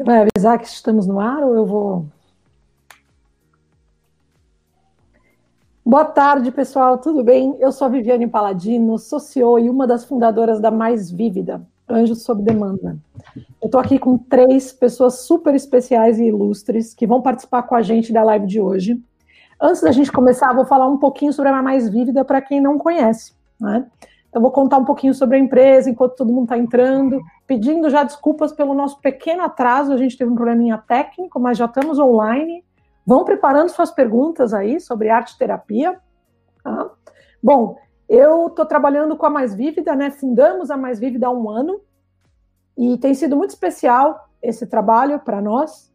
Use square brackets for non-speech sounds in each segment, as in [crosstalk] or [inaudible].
Você vai avisar que estamos no ar ou eu vou. Boa tarde, pessoal, tudo bem? Eu sou a Viviane Paladino, sou CEO e uma das fundadoras da Mais Vívida, Anjos Sob Demanda. Eu estou aqui com três pessoas super especiais e ilustres que vão participar com a gente da live de hoje. Antes da gente começar, vou falar um pouquinho sobre a Mais Vívida para quem não conhece. Né? Eu vou contar um pouquinho sobre a empresa enquanto todo mundo está entrando, pedindo já desculpas pelo nosso pequeno atraso. A gente teve um probleminha técnico, mas já estamos online. Vão preparando suas perguntas aí sobre arte terapia. Tá? Bom, eu estou trabalhando com a Mais Vívida, né? Fundamos a Mais Vívida há um ano e tem sido muito especial esse trabalho para nós,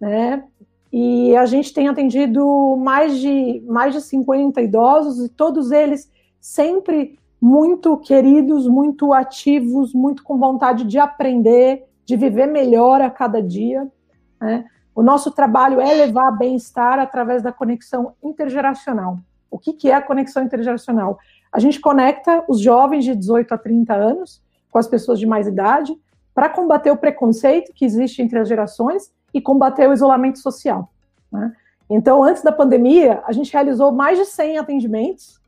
né? E a gente tem atendido mais de mais de 50 idosos e todos eles sempre muito queridos, muito ativos, muito com vontade de aprender, de viver melhor a cada dia. Né? O nosso trabalho é levar bem-estar através da conexão intergeracional. O que, que é a conexão intergeracional? A gente conecta os jovens de 18 a 30 anos com as pessoas de mais idade para combater o preconceito que existe entre as gerações e combater o isolamento social. Né? Então, antes da pandemia, a gente realizou mais de 100 atendimentos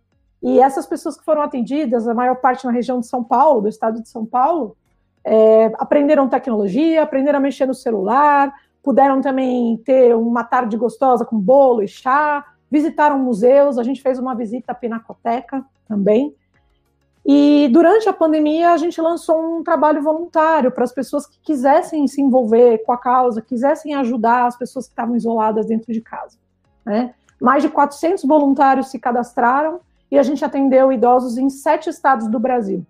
e essas pessoas que foram atendidas, a maior parte na região de São Paulo, do estado de São Paulo, é, aprenderam tecnologia, aprenderam a mexer no celular, puderam também ter uma tarde gostosa com bolo e chá, visitaram museus, a gente fez uma visita à Pinacoteca também. E durante a pandemia, a gente lançou um trabalho voluntário para as pessoas que quisessem se envolver com a causa, quisessem ajudar as pessoas que estavam isoladas dentro de casa. Né? Mais de 400 voluntários se cadastraram e a gente atendeu idosos em sete estados do Brasil.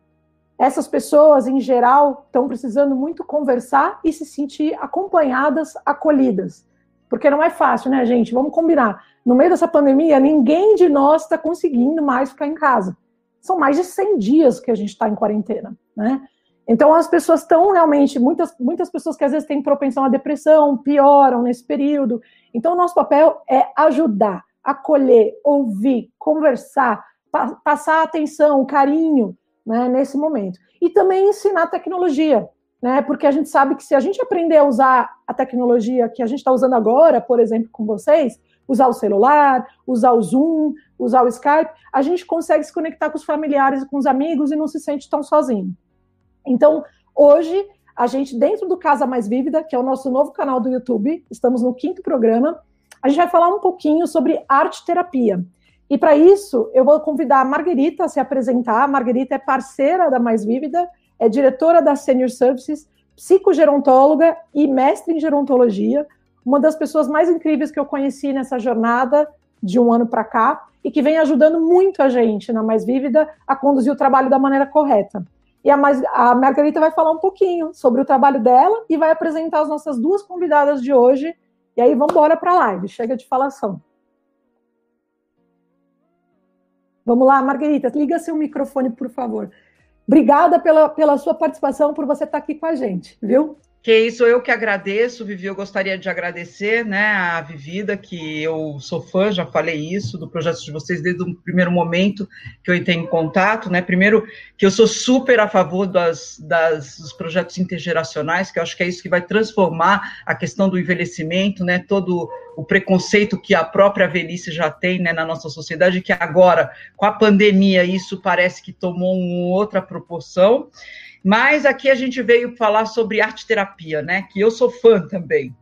Essas pessoas, em geral, estão precisando muito conversar e se sentir acompanhadas, acolhidas. Porque não é fácil, né, gente? Vamos combinar. No meio dessa pandemia, ninguém de nós está conseguindo mais ficar em casa. São mais de 100 dias que a gente está em quarentena, né? Então, as pessoas estão realmente, muitas, muitas pessoas que às vezes têm propensão à depressão, pioram nesse período. Então, o nosso papel é ajudar, acolher, ouvir, conversar, pa passar atenção, carinho né, nesse momento. E também ensinar tecnologia, né? Porque a gente sabe que se a gente aprender a usar a tecnologia que a gente está usando agora, por exemplo, com vocês, usar o celular, usar o Zoom, usar o Skype, a gente consegue se conectar com os familiares e com os amigos e não se sente tão sozinho. Então, hoje, a gente, dentro do Casa Mais Vívida, que é o nosso novo canal do YouTube, estamos no quinto programa, a gente vai falar um pouquinho sobre arte terapia. E para isso, eu vou convidar a Margarita a se apresentar. A Margarita é parceira da Mais Vívida, é diretora da Senior Services, psicogerontóloga e mestre em gerontologia, uma das pessoas mais incríveis que eu conheci nessa jornada de um ano para cá e que vem ajudando muito a gente na Mais Vívida a conduzir o trabalho da maneira correta. E a, mais, a Margarita vai falar um pouquinho sobre o trabalho dela e vai apresentar as nossas duas convidadas de hoje. E aí vamos embora para a live. Chega de falação. Vamos lá, Margarita, liga seu microfone, por favor. Obrigada pela, pela sua participação, por você estar aqui com a gente, viu? Que isso, eu que agradeço, Vivi. Eu gostaria de agradecer né, a Vivida, que eu sou fã, já falei isso, do projeto de vocês desde o primeiro momento que eu entrei em contato. Né? Primeiro, que eu sou super a favor das, das, dos projetos intergeracionais, que eu acho que é isso que vai transformar a questão do envelhecimento, né? todo o preconceito que a própria velhice já tem né, na nossa sociedade, que agora, com a pandemia, isso parece que tomou uma outra proporção. Mas aqui a gente veio falar sobre arte terapia, né? Que eu sou fã também.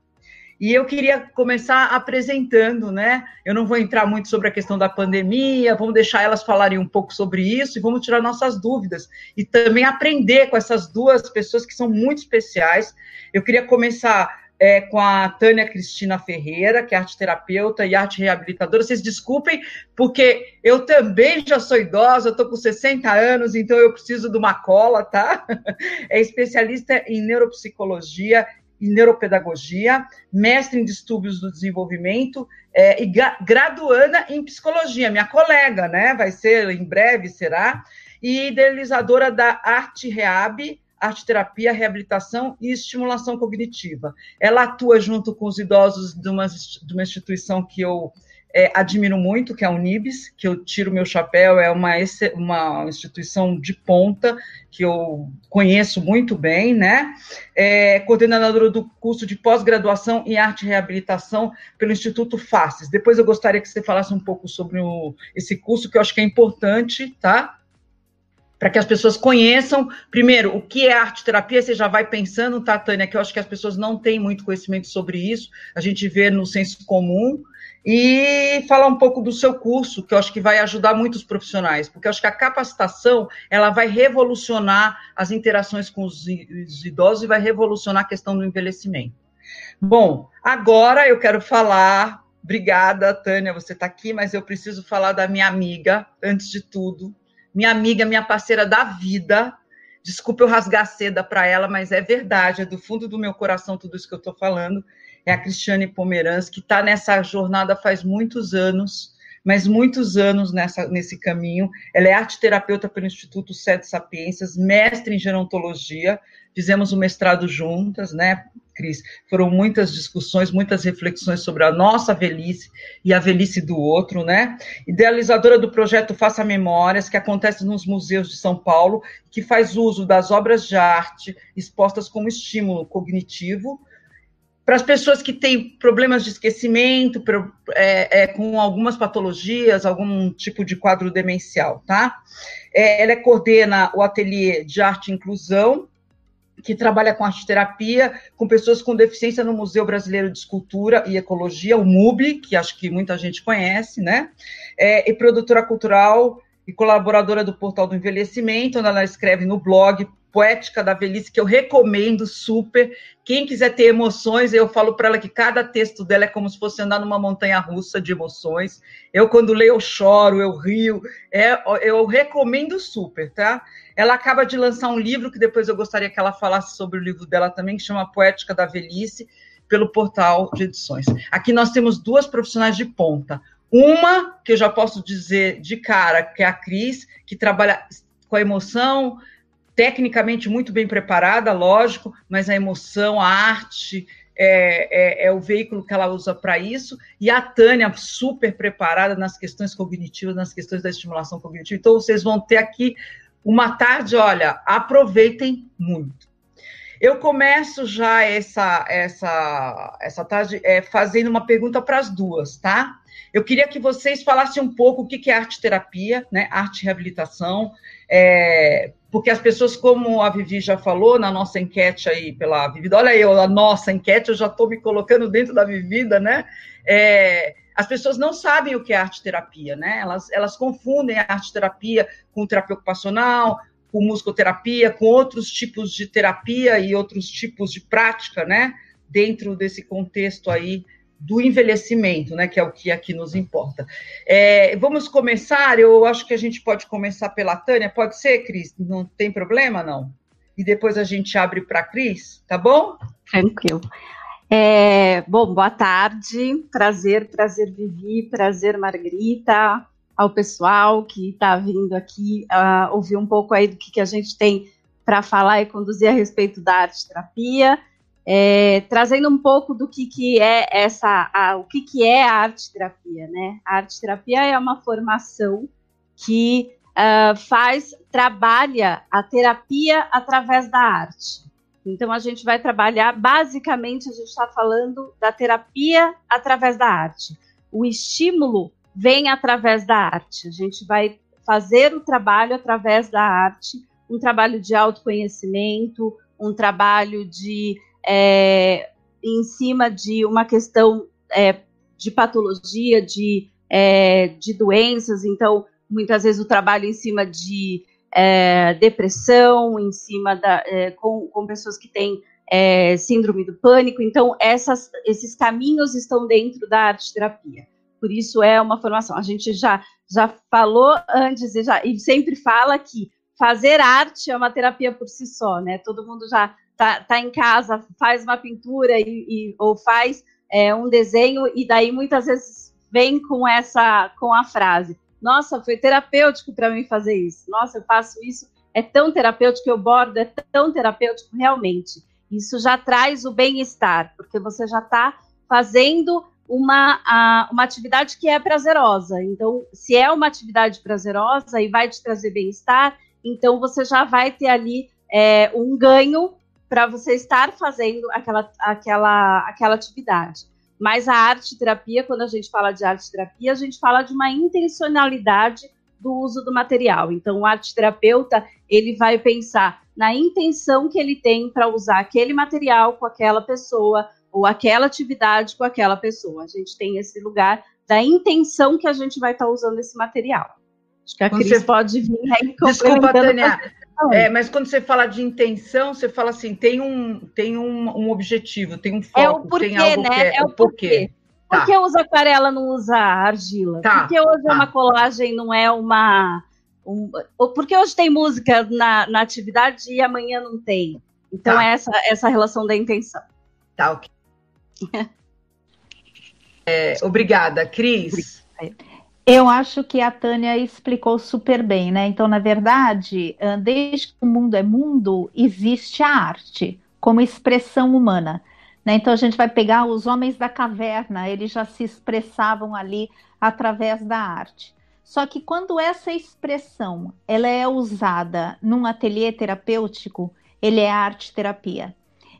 E eu queria começar apresentando, né? Eu não vou entrar muito sobre a questão da pandemia, vamos deixar elas falarem um pouco sobre isso e vamos tirar nossas dúvidas e também aprender com essas duas pessoas que são muito especiais. Eu queria começar é, com a Tânia Cristina Ferreira, que é arte terapeuta e arte reabilitadora. Vocês desculpem, porque eu também já sou idosa, estou com 60 anos, então eu preciso de uma cola, tá? [laughs] É especialista em neuropsicologia e neuropedagogia, mestre em distúrbios do desenvolvimento é, e graduanda em psicologia, minha colega, né? Vai ser em breve, será? E idealizadora da Arte Reab, arte terapia, reabilitação e estimulação cognitiva. Ela atua junto com os idosos de uma, de uma instituição que eu é, admiro muito, que é a Unibis, que eu tiro meu chapéu, é uma, uma instituição de ponta, que eu conheço muito bem, né? É coordenadora do curso de pós-graduação em arte e reabilitação pelo Instituto Faces. Depois eu gostaria que você falasse um pouco sobre o, esse curso, que eu acho que é importante, tá? Para que as pessoas conheçam, primeiro, o que é arte terapia, você já vai pensando, tá, Tânia, que eu acho que as pessoas não têm muito conhecimento sobre isso, a gente vê no senso comum, e falar um pouco do seu curso, que eu acho que vai ajudar muitos profissionais, porque eu acho que a capacitação ela vai revolucionar as interações com os idosos e vai revolucionar a questão do envelhecimento. Bom, agora eu quero falar. Obrigada, Tânia, você está aqui, mas eu preciso falar da minha amiga, antes de tudo. Minha amiga, minha parceira da vida. Desculpa eu rasgar seda para ela, mas é verdade, é do fundo do meu coração tudo isso que eu estou falando é a Cristiane Pomeranz, que está nessa jornada faz muitos anos, mas muitos anos nessa, nesse caminho. Ela é arte terapeuta pelo Instituto Sete Sapiências, mestre em gerontologia, fizemos o um mestrado juntas, né, Cris? Foram muitas discussões, muitas reflexões sobre a nossa velhice e a velhice do outro, né? Idealizadora do projeto Faça Memórias, que acontece nos museus de São Paulo, que faz uso das obras de arte expostas como estímulo cognitivo para as pessoas que têm problemas de esquecimento, é, é, com algumas patologias, algum tipo de quadro demencial, tá? É, ela coordena o ateliê de arte e inclusão, que trabalha com arte terapia, com pessoas com deficiência no Museu Brasileiro de Escultura e Ecologia, o MUBI, que acho que muita gente conhece, né? É, e produtora cultural e colaboradora do Portal do Envelhecimento, onde ela escreve no blog Poética da Velhice, que eu recomendo super. Quem quiser ter emoções, eu falo para ela que cada texto dela é como se fosse andar numa montanha russa de emoções. Eu, quando leio, eu choro, eu rio. É, eu recomendo super, tá? Ela acaba de lançar um livro que depois eu gostaria que ela falasse sobre o livro dela também, que chama Poética da Velhice, pelo portal de edições. Aqui nós temos duas profissionais de ponta. Uma, que eu já posso dizer de cara, que é a Cris, que trabalha com a emoção, tecnicamente muito bem preparada, lógico, mas a emoção, a arte é, é, é o veículo que ela usa para isso, e a Tânia, super preparada nas questões cognitivas, nas questões da estimulação cognitiva. Então, vocês vão ter aqui uma tarde, olha, aproveitem muito. Eu começo já essa, essa, essa tarde é, fazendo uma pergunta para as duas, tá? Eu queria que vocês falassem um pouco o que é arte terapia, né? Arte reabilitação, é, porque as pessoas, como a Vivi já falou na nossa enquete aí pela Vivida, olha eu, a nossa enquete, eu já estou me colocando dentro da Vivida, né? É, as pessoas não sabem o que é arte terapia, né? Elas, elas confundem a arte terapia com terapia ocupacional, com musicoterapia, com outros tipos de terapia e outros tipos de prática, né? Dentro desse contexto aí do envelhecimento, né, que é o que aqui nos importa. É, vamos começar, eu acho que a gente pode começar pela Tânia, pode ser, Cris? Não tem problema, não? E depois a gente abre para a Cris, tá bom? Tranquilo. É, bom, boa tarde, prazer, prazer Vivi, prazer Margarita, ao pessoal que está vindo aqui uh, ouvir um pouco aí do que, que a gente tem para falar e conduzir a respeito da arte terapia é, trazendo um pouco do que, que é essa, a, o que, que é a arte terapia, né? A arte terapia é uma formação que uh, faz, trabalha a terapia através da arte. Então a gente vai trabalhar, basicamente a gente está falando da terapia através da arte. O estímulo vem através da arte. A gente vai fazer o trabalho através da arte, um trabalho de autoconhecimento, um trabalho de é, em cima de uma questão é, de patologia, de, é, de doenças, então muitas vezes o trabalho em cima de é, depressão, em cima da, é, com, com pessoas que têm é, síndrome do pânico, então essas, esses caminhos estão dentro da arte terapia. Por isso é uma formação. A gente já, já falou antes e, já, e sempre fala que fazer arte é uma terapia por si só, né? Todo mundo já tá, tá em casa, faz uma pintura e, e ou faz é, um desenho e daí muitas vezes vem com essa com a frase: "Nossa, foi terapêutico para mim fazer isso. Nossa, eu faço isso, é tão terapêutico, eu bordo, é tão terapêutico realmente". Isso já traz o bem-estar, porque você já está fazendo uma, a, uma atividade que é prazerosa. Então, se é uma atividade prazerosa e vai te trazer bem-estar, então você já vai ter ali é, um ganho para você estar fazendo aquela, aquela, aquela atividade. Mas a arte terapia, quando a gente fala de arte terapia, a gente fala de uma intencionalidade do uso do material. Então, o arte terapeuta ele vai pensar na intenção que ele tem para usar aquele material com aquela pessoa ou aquela atividade com aquela pessoa. A gente tem esse lugar da intenção que a gente vai estar tá usando esse material. Acho que a Cris você... pode vir aí Desculpa, Tânia. É, mas quando você fala de intenção, você fala assim, tem um, tem um, um objetivo, tem um foco, é o porquê, tem algo né? que é, é o porquê. porquê. Tá. Por que usa aquarela, não usa argila? Tá. Por que hoje tá. uma colagem não é uma... Um, por que hoje tem música na, na atividade e amanhã não tem? Então tá. é essa, essa relação da intenção. Tá, ok. [laughs] é, obrigada, Cris. Eu acho que a Tânia explicou super bem, né? Então, na verdade, desde que o mundo é mundo, existe a arte como expressão humana. Né? Então, a gente vai pegar os homens da caverna, eles já se expressavam ali através da arte. Só que quando essa expressão ela é usada num ateliê terapêutico, ele é arte terapia.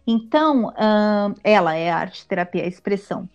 Então, uh, ela é arte terapia, a expressão.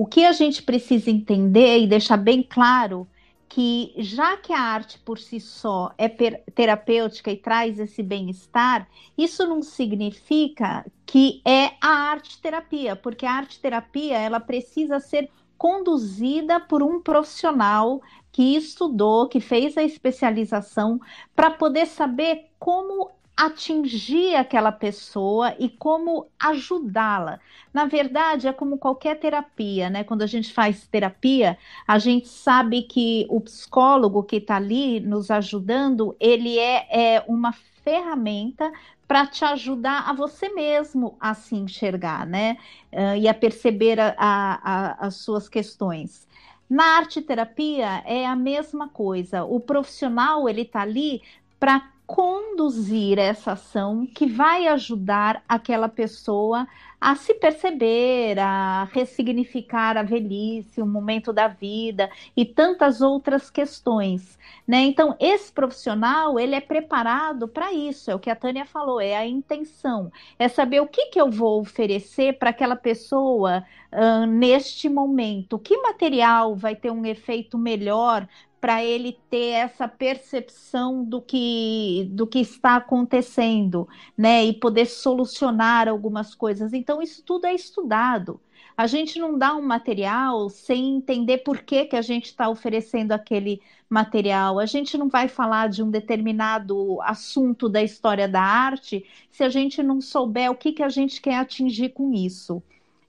O que a gente precisa entender e deixar bem claro que já que a arte por si só é terapêutica e traz esse bem-estar, isso não significa que é a arte terapia, porque a arte terapia ela precisa ser conduzida por um profissional que estudou, que fez a especialização para poder saber como atingir aquela pessoa e como ajudá-la. Na verdade, é como qualquer terapia, né? Quando a gente faz terapia, a gente sabe que o psicólogo que está ali nos ajudando, ele é, é uma ferramenta para te ajudar a você mesmo a se enxergar, né? Uh, e a perceber a, a, a, as suas questões. Na arte terapia é a mesma coisa. O profissional ele está ali para conduzir essa ação que vai ajudar aquela pessoa a se perceber, a ressignificar a velhice, o momento da vida e tantas outras questões, né? Então, esse profissional, ele é preparado para isso, é o que a Tânia falou, é a intenção, é saber o que, que eu vou oferecer para aquela pessoa uh, neste momento, que material vai ter um efeito melhor para ele ter essa percepção do que, do que está acontecendo, né? E poder solucionar algumas coisas. Então, isso tudo é estudado. A gente não dá um material sem entender por que, que a gente está oferecendo aquele material. A gente não vai falar de um determinado assunto da história da arte se a gente não souber o que, que a gente quer atingir com isso.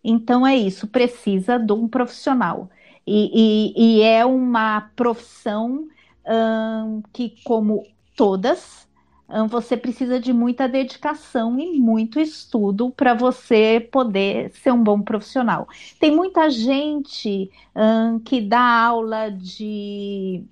Então, é isso, precisa de um profissional. E, e, e é uma profissão hum, que, como todas, hum, você precisa de muita dedicação e muito estudo para você poder ser um bom profissional. Tem muita gente hum, que dá aula de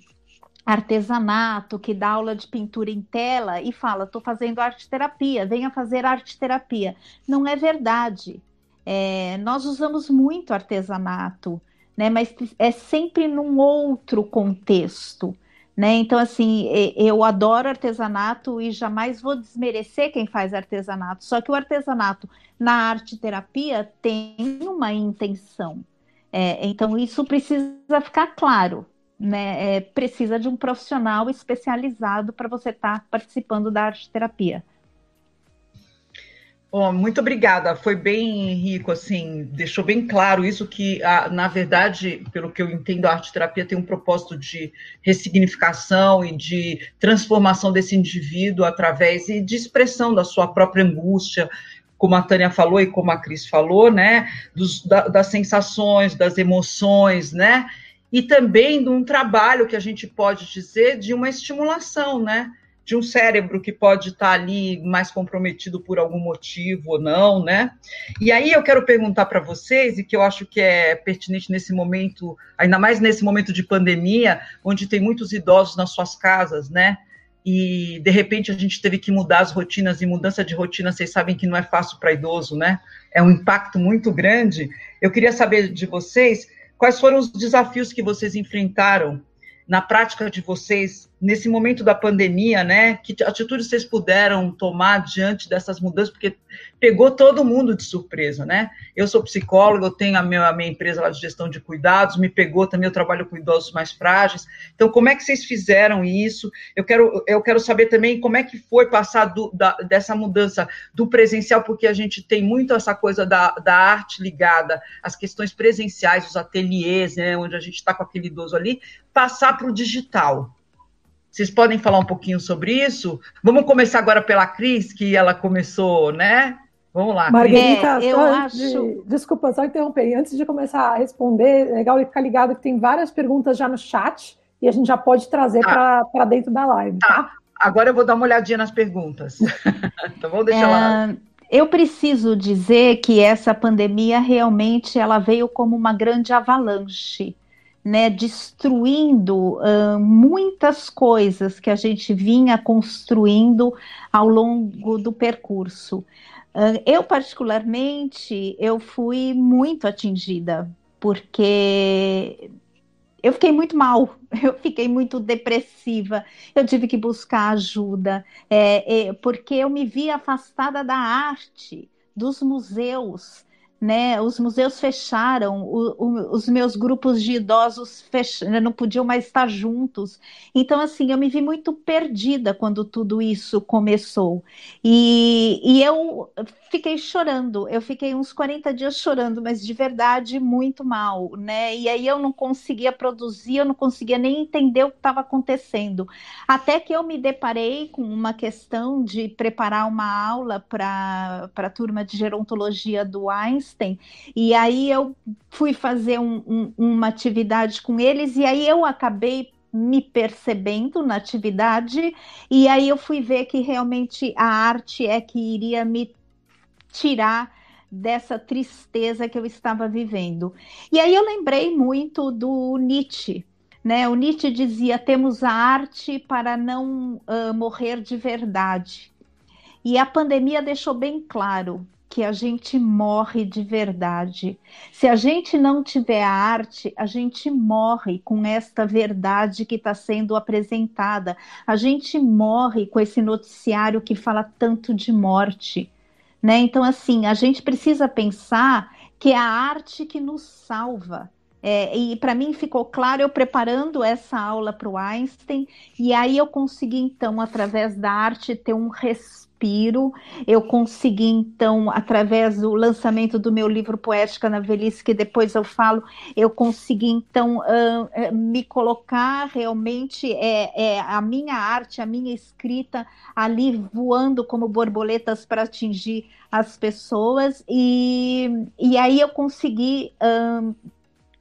artesanato, que dá aula de pintura em tela e fala: estou fazendo arte terapia, venha fazer arte terapia. Não é verdade. É, nós usamos muito artesanato né? Mas é sempre num outro contexto. Né? Então, assim, eu adoro artesanato e jamais vou desmerecer quem faz artesanato. Só que o artesanato na arte terapia tem uma intenção. É, então, isso precisa ficar claro. Né? É, precisa de um profissional especializado para você estar tá participando da arte terapia. Oh, muito obrigada, foi bem rico, assim, deixou bem claro isso que, na verdade, pelo que eu entendo, a arte terapia tem um propósito de ressignificação e de transformação desse indivíduo através e de expressão da sua própria angústia, como a Tânia falou e como a Cris falou, né, dos, da, das sensações, das emoções, né, e também de um trabalho que a gente pode dizer de uma estimulação, né, de um cérebro que pode estar ali mais comprometido por algum motivo ou não, né? E aí eu quero perguntar para vocês, e que eu acho que é pertinente nesse momento, ainda mais nesse momento de pandemia, onde tem muitos idosos nas suas casas, né? e de repente a gente teve que mudar as rotinas, e mudança de rotina, vocês sabem que não é fácil para idoso, né? É um impacto muito grande. Eu queria saber de vocês quais foram os desafios que vocês enfrentaram na prática de vocês nesse momento da pandemia, né? Que atitudes vocês puderam tomar diante dessas mudanças? Porque pegou todo mundo de surpresa, né? Eu sou psicóloga, eu tenho a minha, a minha empresa lá de gestão de cuidados, me pegou também, eu trabalho com idosos mais frágeis. Então, como é que vocês fizeram isso? Eu quero, eu quero saber também como é que foi passar do, da, dessa mudança do presencial, porque a gente tem muito essa coisa da, da arte ligada às questões presenciais, os ateliês, né? Onde a gente está com aquele idoso ali, passar para o digital. Vocês podem falar um pouquinho sobre isso? Vamos começar agora pela Cris, que ela começou, né? Vamos lá. Margarita, é, eu acho. De, desculpa, só interromper. Antes de começar a responder, é legal ficar ligado que tem várias perguntas já no chat e a gente já pode trazer tá. para dentro da live. Tá. tá. Agora eu vou dar uma olhadinha nas perguntas. [laughs] então vamos deixar é... lá. Eu preciso dizer que essa pandemia realmente ela veio como uma grande avalanche né, destruindo uh, muitas coisas que a gente vinha construindo ao longo do percurso. Uh, eu, particularmente, eu fui muito atingida, porque eu fiquei muito mal, [laughs] eu fiquei muito depressiva, eu tive que buscar ajuda, é, é, porque eu me vi afastada da arte, dos museus, né? Os museus fecharam, o, o, os meus grupos de idosos fech... não podiam mais estar juntos. Então, assim, eu me vi muito perdida quando tudo isso começou. E, e eu fiquei chorando, eu fiquei uns 40 dias chorando, mas de verdade muito mal, né? E aí eu não conseguia produzir, eu não conseguia nem entender o que estava acontecendo. Até que eu me deparei com uma questão de preparar uma aula para a turma de gerontologia do Einstein E aí eu fui fazer um, um, uma atividade com eles, e aí eu acabei me percebendo na atividade, e aí eu fui ver que realmente a arte é que iria me tirar dessa tristeza que eu estava vivendo. E aí eu lembrei muito do Nietzsche, né? O Nietzsche dizia: temos a arte para não uh, morrer de verdade. E a pandemia deixou bem claro que a gente morre de verdade. Se a gente não tiver arte, a gente morre com esta verdade que está sendo apresentada. A gente morre com esse noticiário que fala tanto de morte. Né? Então, assim, a gente precisa pensar que é a arte que nos salva. É, e para mim ficou claro eu preparando essa aula para o Einstein, e aí eu consegui, então, através da arte, ter um respiro. Eu consegui, então, através do lançamento do meu livro Poética na Velhice, que depois eu falo, eu consegui, então, uh, me colocar realmente é, é, a minha arte, a minha escrita ali voando como borboletas para atingir as pessoas. E, e aí eu consegui uh,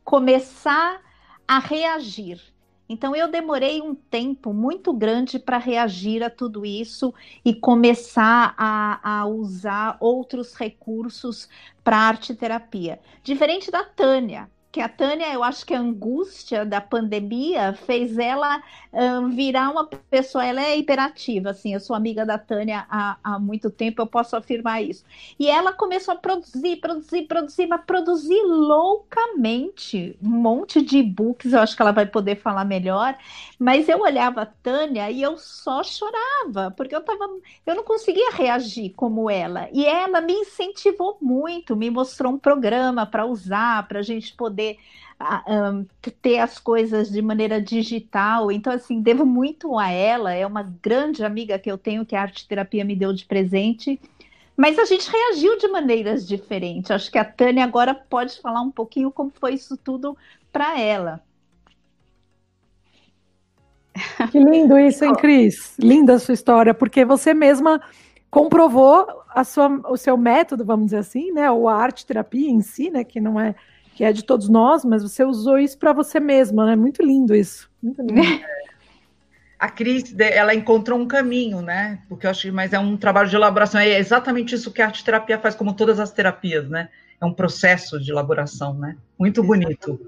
começar a reagir então, eu demorei um tempo muito grande para reagir a tudo isso e começar a, a usar outros recursos para arte terapia. Diferente da Tânia, que a Tânia, eu acho que a angústia da pandemia fez ela um, virar uma pessoa, ela é hiperativa, assim, eu sou amiga da Tânia há, há muito tempo, eu posso afirmar isso. E ela começou a produzir, produzir, produzir, mas produzir loucamente, um monte de e-books, eu acho que ela vai poder falar melhor, mas eu olhava a Tânia e eu só chorava, porque eu tava, eu não conseguia reagir como ela, e ela me incentivou muito, me mostrou um programa para usar, para a gente poder poder um, ter as coisas de maneira digital. Então, assim, devo muito a ela, é uma grande amiga que eu tenho, que a arte terapia me deu de presente. Mas a gente reagiu de maneiras diferentes. Acho que a Tânia agora pode falar um pouquinho como foi isso tudo para ela. [laughs] Que lindo isso, hein, Cris? Linda a sua história, porque você mesma comprovou a sua, o seu método, vamos dizer assim, né? Ou a arte terapia em si, né? Que não é que é de todos nós, mas você usou isso para você mesma, né? Muito lindo isso. Muito lindo. [laughs] A Cris, ela encontrou um caminho, né? Porque eu acho, mas é um trabalho de elaboração. É exatamente isso que a arte terapia faz, como todas as terapias, né? É um processo de elaboração, né? Muito bonito.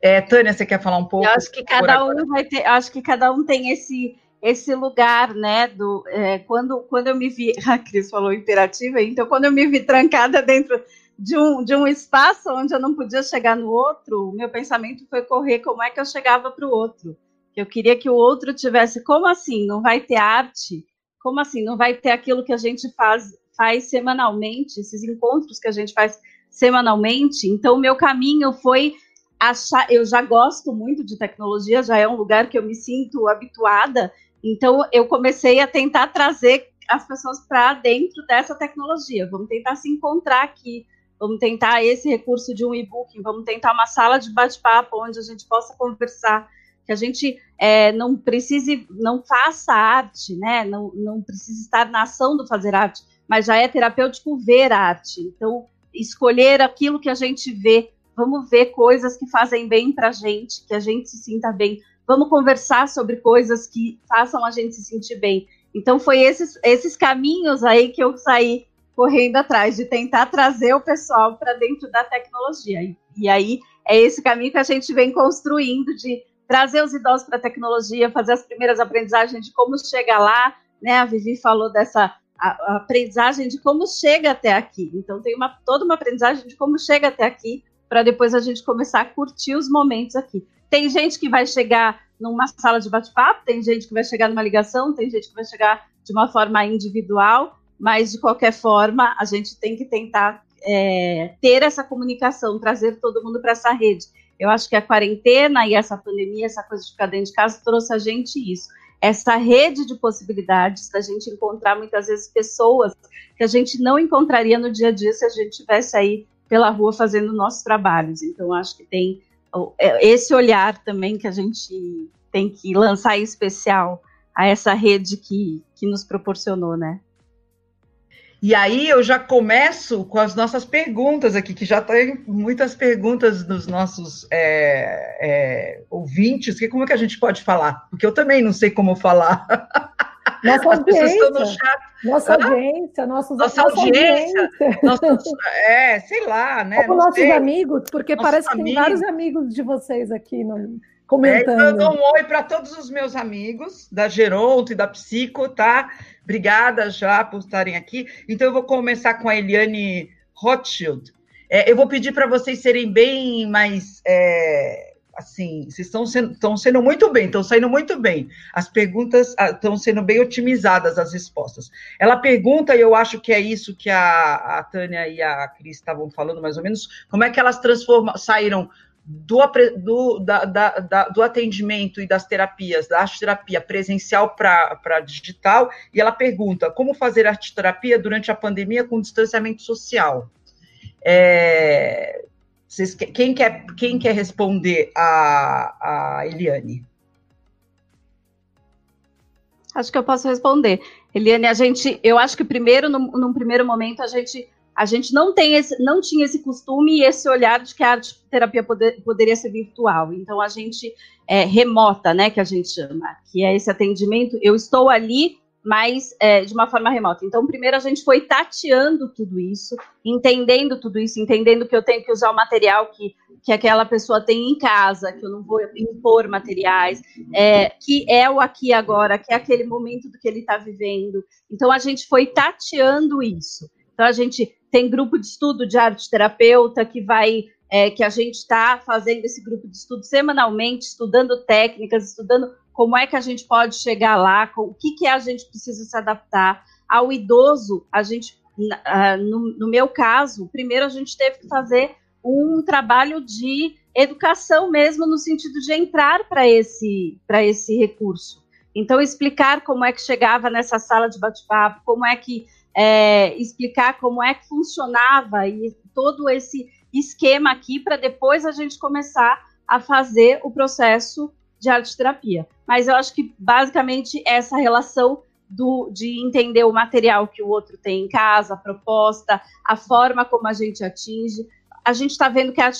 É, Tânia, você quer falar um pouco? Eu acho que cada um vai ter, acho que cada um tem esse esse lugar, né, do é, quando quando eu me vi, [laughs] a Cris falou imperativa, então quando eu me vi trancada dentro de um, de um espaço onde eu não podia chegar no outro, meu pensamento foi correr como é que eu chegava para o outro. Eu queria que o outro tivesse, como assim? Não vai ter arte? Como assim? Não vai ter aquilo que a gente faz, faz semanalmente, esses encontros que a gente faz semanalmente? Então, o meu caminho foi achar. Eu já gosto muito de tecnologia, já é um lugar que eu me sinto habituada. Então, eu comecei a tentar trazer as pessoas para dentro dessa tecnologia. Vamos tentar se encontrar aqui Vamos tentar esse recurso de um e-book, vamos tentar uma sala de bate-papo onde a gente possa conversar, que a gente é, não precise, não faça arte, né? Não, não precisa estar na ação do fazer arte, mas já é terapêutico ver arte. Então, escolher aquilo que a gente vê, vamos ver coisas que fazem bem para a gente, que a gente se sinta bem. Vamos conversar sobre coisas que façam a gente se sentir bem. Então, foi esses, esses caminhos aí que eu saí correndo atrás de tentar trazer o pessoal para dentro da tecnologia. E, e, aí é esse caminho que a gente vem construindo de trazer os idosos para a tecnologia, fazer as primeiras aprendizagens de como chegar lá, né? A Vivi falou dessa a, a aprendizagem de como chega até aqui. Então tem uma, toda uma aprendizagem de como chega até aqui para depois a gente começar a curtir os momentos aqui. Tem gente que vai chegar numa sala de bate-papo, tem gente que vai chegar numa ligação, tem gente que vai chegar de uma forma individual, mas de qualquer forma a gente tem que tentar é, ter essa comunicação, trazer todo mundo para essa rede. Eu acho que a quarentena e essa pandemia, essa coisa de ficar dentro de casa, trouxe a gente isso. Essa rede de possibilidades da gente encontrar muitas vezes pessoas que a gente não encontraria no dia a dia se a gente estivesse aí pela rua fazendo nossos trabalhos. Então, acho que tem é, esse olhar também que a gente tem que lançar em especial a essa rede que, que nos proporcionou, né? E aí eu já começo com as nossas perguntas aqui, que já tem muitas perguntas dos nossos é, é, ouvintes, que como é que a gente pode falar? Porque eu também não sei como falar. Nossa As audiência, nossa audiência, nossos, nossa, nossa audiência, nossos, é, sei lá, né? [laughs] Como nossos sei. amigos, porque nossos parece que amigos. tem vários amigos de vocês aqui no, comentando. É, dou um oi para todos os meus amigos da Geronto e da Psico, tá? Obrigada já por estarem aqui. Então, eu vou começar com a Eliane Rothschild. É, eu vou pedir para vocês serem bem mais. É, assim, vocês estão sendo, estão sendo muito bem, estão saindo muito bem. As perguntas estão ah, sendo bem otimizadas, as respostas. Ela pergunta, e eu acho que é isso que a, a Tânia e a Cris estavam falando, mais ou menos, como é que elas transformam, saíram do, do, da, da, da, do atendimento e das terapias, da arte-terapia presencial para digital, e ela pergunta como fazer arte-terapia durante a pandemia com distanciamento social. É, vocês, quem, quer, quem quer responder a, a Eliane? Acho que eu posso responder. Eliane, a gente, eu acho que primeiro, num, num primeiro momento, a gente a gente não tem esse, não tinha esse costume e esse olhar de que a arte terapia poder, poderia ser virtual. Então a gente é, remota, né, que a gente chama, que é esse atendimento. Eu estou ali, mas é, de uma forma remota. Então primeiro a gente foi tateando tudo isso, entendendo tudo isso, entendendo que eu tenho que usar o material que que aquela pessoa tem em casa, que eu não vou impor materiais, é, que é o aqui agora, que é aquele momento do que ele está vivendo. Então a gente foi tateando isso. Então a gente tem grupo de estudo de arte terapeuta que vai, é, que a gente está fazendo esse grupo de estudo semanalmente, estudando técnicas, estudando como é que a gente pode chegar lá, o que, que a gente precisa se adaptar. Ao idoso, a gente, no, no meu caso, primeiro a gente teve que fazer um trabalho de educação mesmo, no sentido de entrar para esse, esse recurso. Então, explicar como é que chegava nessa sala de bate-papo, como é que é, explicar como é que funcionava e todo esse esquema aqui para depois a gente começar a fazer o processo de arte terapia. Mas eu acho que basicamente essa relação do, de entender o material que o outro tem em casa, a proposta, a forma como a gente atinge. A gente está vendo que a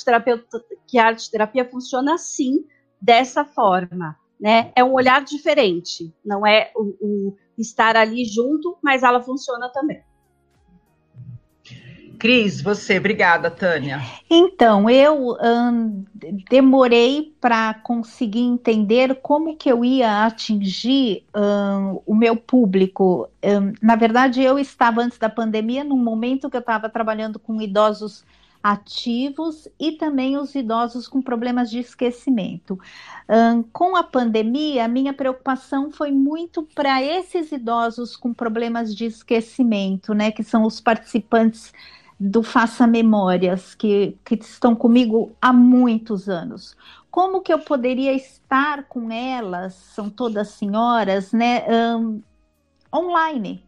que a funciona assim, dessa forma. Né? É um olhar diferente, não é o, o estar ali junto, mas ela funciona também. Cris, você, obrigada, Tânia. Então, eu hum, demorei para conseguir entender como que eu ia atingir hum, o meu público. Hum, na verdade, eu estava antes da pandemia, num momento que eu estava trabalhando com idosos ativos e também os idosos com problemas de esquecimento. Um, com a pandemia, a minha preocupação foi muito para esses idosos com problemas de esquecimento, né, que são os participantes do Faça Memórias, que, que estão comigo há muitos anos. Como que eu poderia estar com elas, são todas senhoras, né, um, online?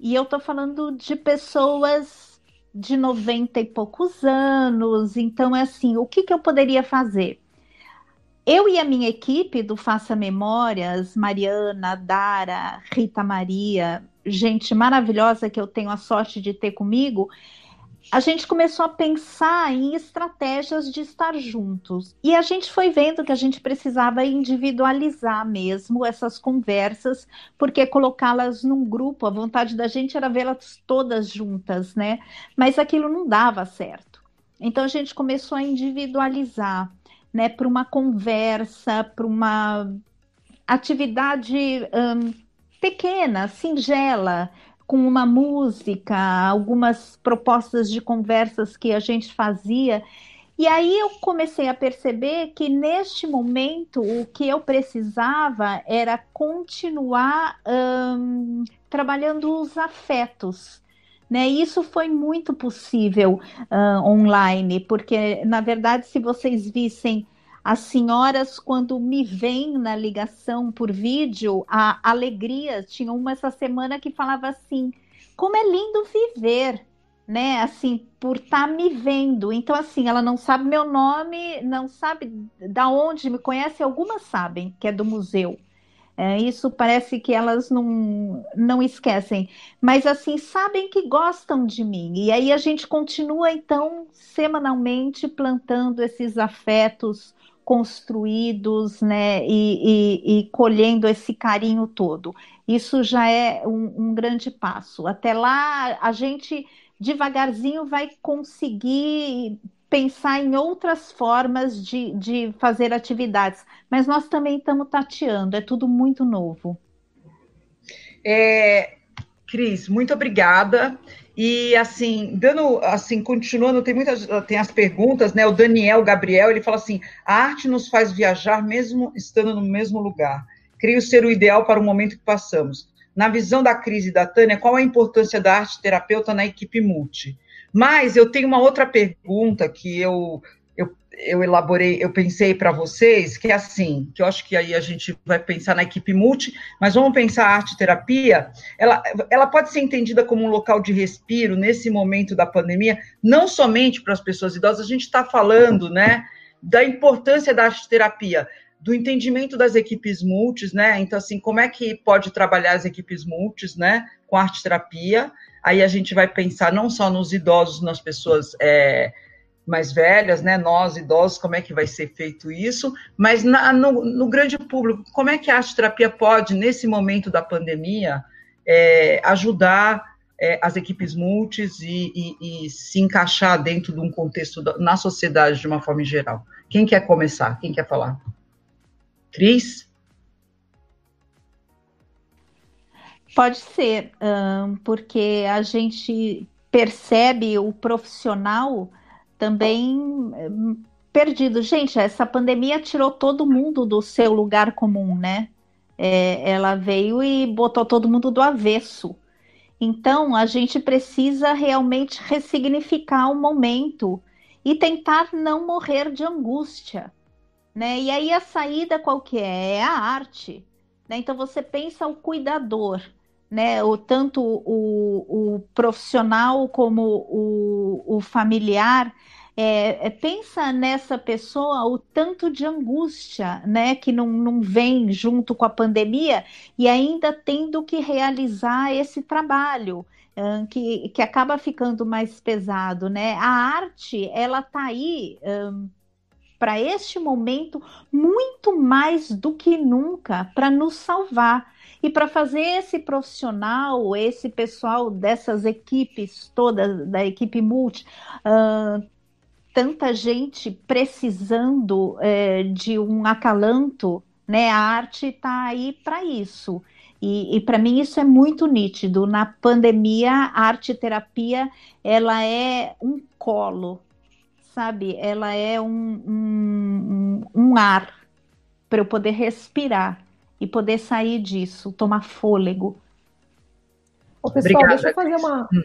E eu estou falando de pessoas de 90 e poucos anos. Então, é assim, o que, que eu poderia fazer? Eu e a minha equipe do Faça Memórias, Mariana, Dara, Rita Maria, gente maravilhosa que eu tenho a sorte de ter comigo, a gente começou a pensar em estratégias de estar juntos. E a gente foi vendo que a gente precisava individualizar mesmo essas conversas, porque colocá-las num grupo, a vontade da gente era vê-las todas juntas, né? Mas aquilo não dava certo. Então a gente começou a individualizar, né, para uma conversa, para uma atividade hum, pequena, singela, com uma música, algumas propostas de conversas que a gente fazia. E aí eu comecei a perceber que neste momento o que eu precisava era continuar hum, trabalhando os afetos. Né? Isso foi muito possível uh, online, porque na verdade, se vocês vissem as senhoras, quando me veem na ligação por vídeo, a alegria, tinha uma essa semana que falava assim: como é lindo viver, né? Assim, por estar tá me vendo. Então, assim, ela não sabe meu nome, não sabe da onde me conhece, algumas sabem que é do museu. É, isso parece que elas não, não esquecem, mas assim, sabem que gostam de mim. E aí a gente continua, então, semanalmente plantando esses afetos construídos, né, e, e, e, colhendo esse carinho todo. Isso já é um, um, grande passo. Até lá, a gente devagarzinho vai conseguir pensar em outras formas de, de fazer atividades, mas nós também estamos tateando, é tudo muito novo. É, Cris, muito obrigada. E assim, dando, assim, continuando, tem muitas, tem as perguntas, né? O Daniel Gabriel, ele fala assim: a arte nos faz viajar mesmo estando no mesmo lugar. Creio ser o ideal para o momento que passamos. Na visão da crise da Tânia, qual a importância da arte terapeuta na equipe multi? Mas eu tenho uma outra pergunta que eu eu elaborei, eu pensei para vocês que é assim, que eu acho que aí a gente vai pensar na equipe multi, mas vamos pensar a arte terapia, ela, ela pode ser entendida como um local de respiro nesse momento da pandemia, não somente para as pessoas idosas, a gente está falando, né, da importância da arte terapia, do entendimento das equipes multis, né, então assim, como é que pode trabalhar as equipes multis, né, com arte terapia, aí a gente vai pensar não só nos idosos, nas pessoas é, mais velhas, né, nós idosos, como é que vai ser feito isso, mas na, no, no, grande público, como é que a arte-terapia pode, nesse momento da pandemia, é, ajudar é, as equipes multis e, e, e, se encaixar dentro de um contexto da, na sociedade de uma forma geral? Quem quer começar? Quem quer falar? Cris? Pode ser, porque a gente percebe o profissional também hum, perdido. Gente, essa pandemia tirou todo mundo do seu lugar comum, né? É, ela veio e botou todo mundo do avesso. Então, a gente precisa realmente ressignificar o momento e tentar não morrer de angústia, né? E aí a saída qual que é? É a arte, né? Então você pensa o cuidador, né? O tanto o, o profissional como o, o familiar é, é, pensa nessa pessoa o tanto de angústia, né, que não, não vem junto com a pandemia e ainda tendo que realizar esse trabalho. que, que acaba ficando mais pesado, né? A arte, ela tá aí para este momento muito mais do que nunca para nos salvar e para fazer esse profissional, esse pessoal dessas equipes todas, da equipe multi, uh, tanta gente precisando é, de um acalanto, né? A arte está aí para isso. E, e para mim isso é muito nítido. Na pandemia, a arte terapia ela é um colo, sabe? Ela é um, um, um ar para eu poder respirar e poder sair disso, tomar fôlego. Ô, pessoal, Obrigada. deixa eu fazer uma, hum.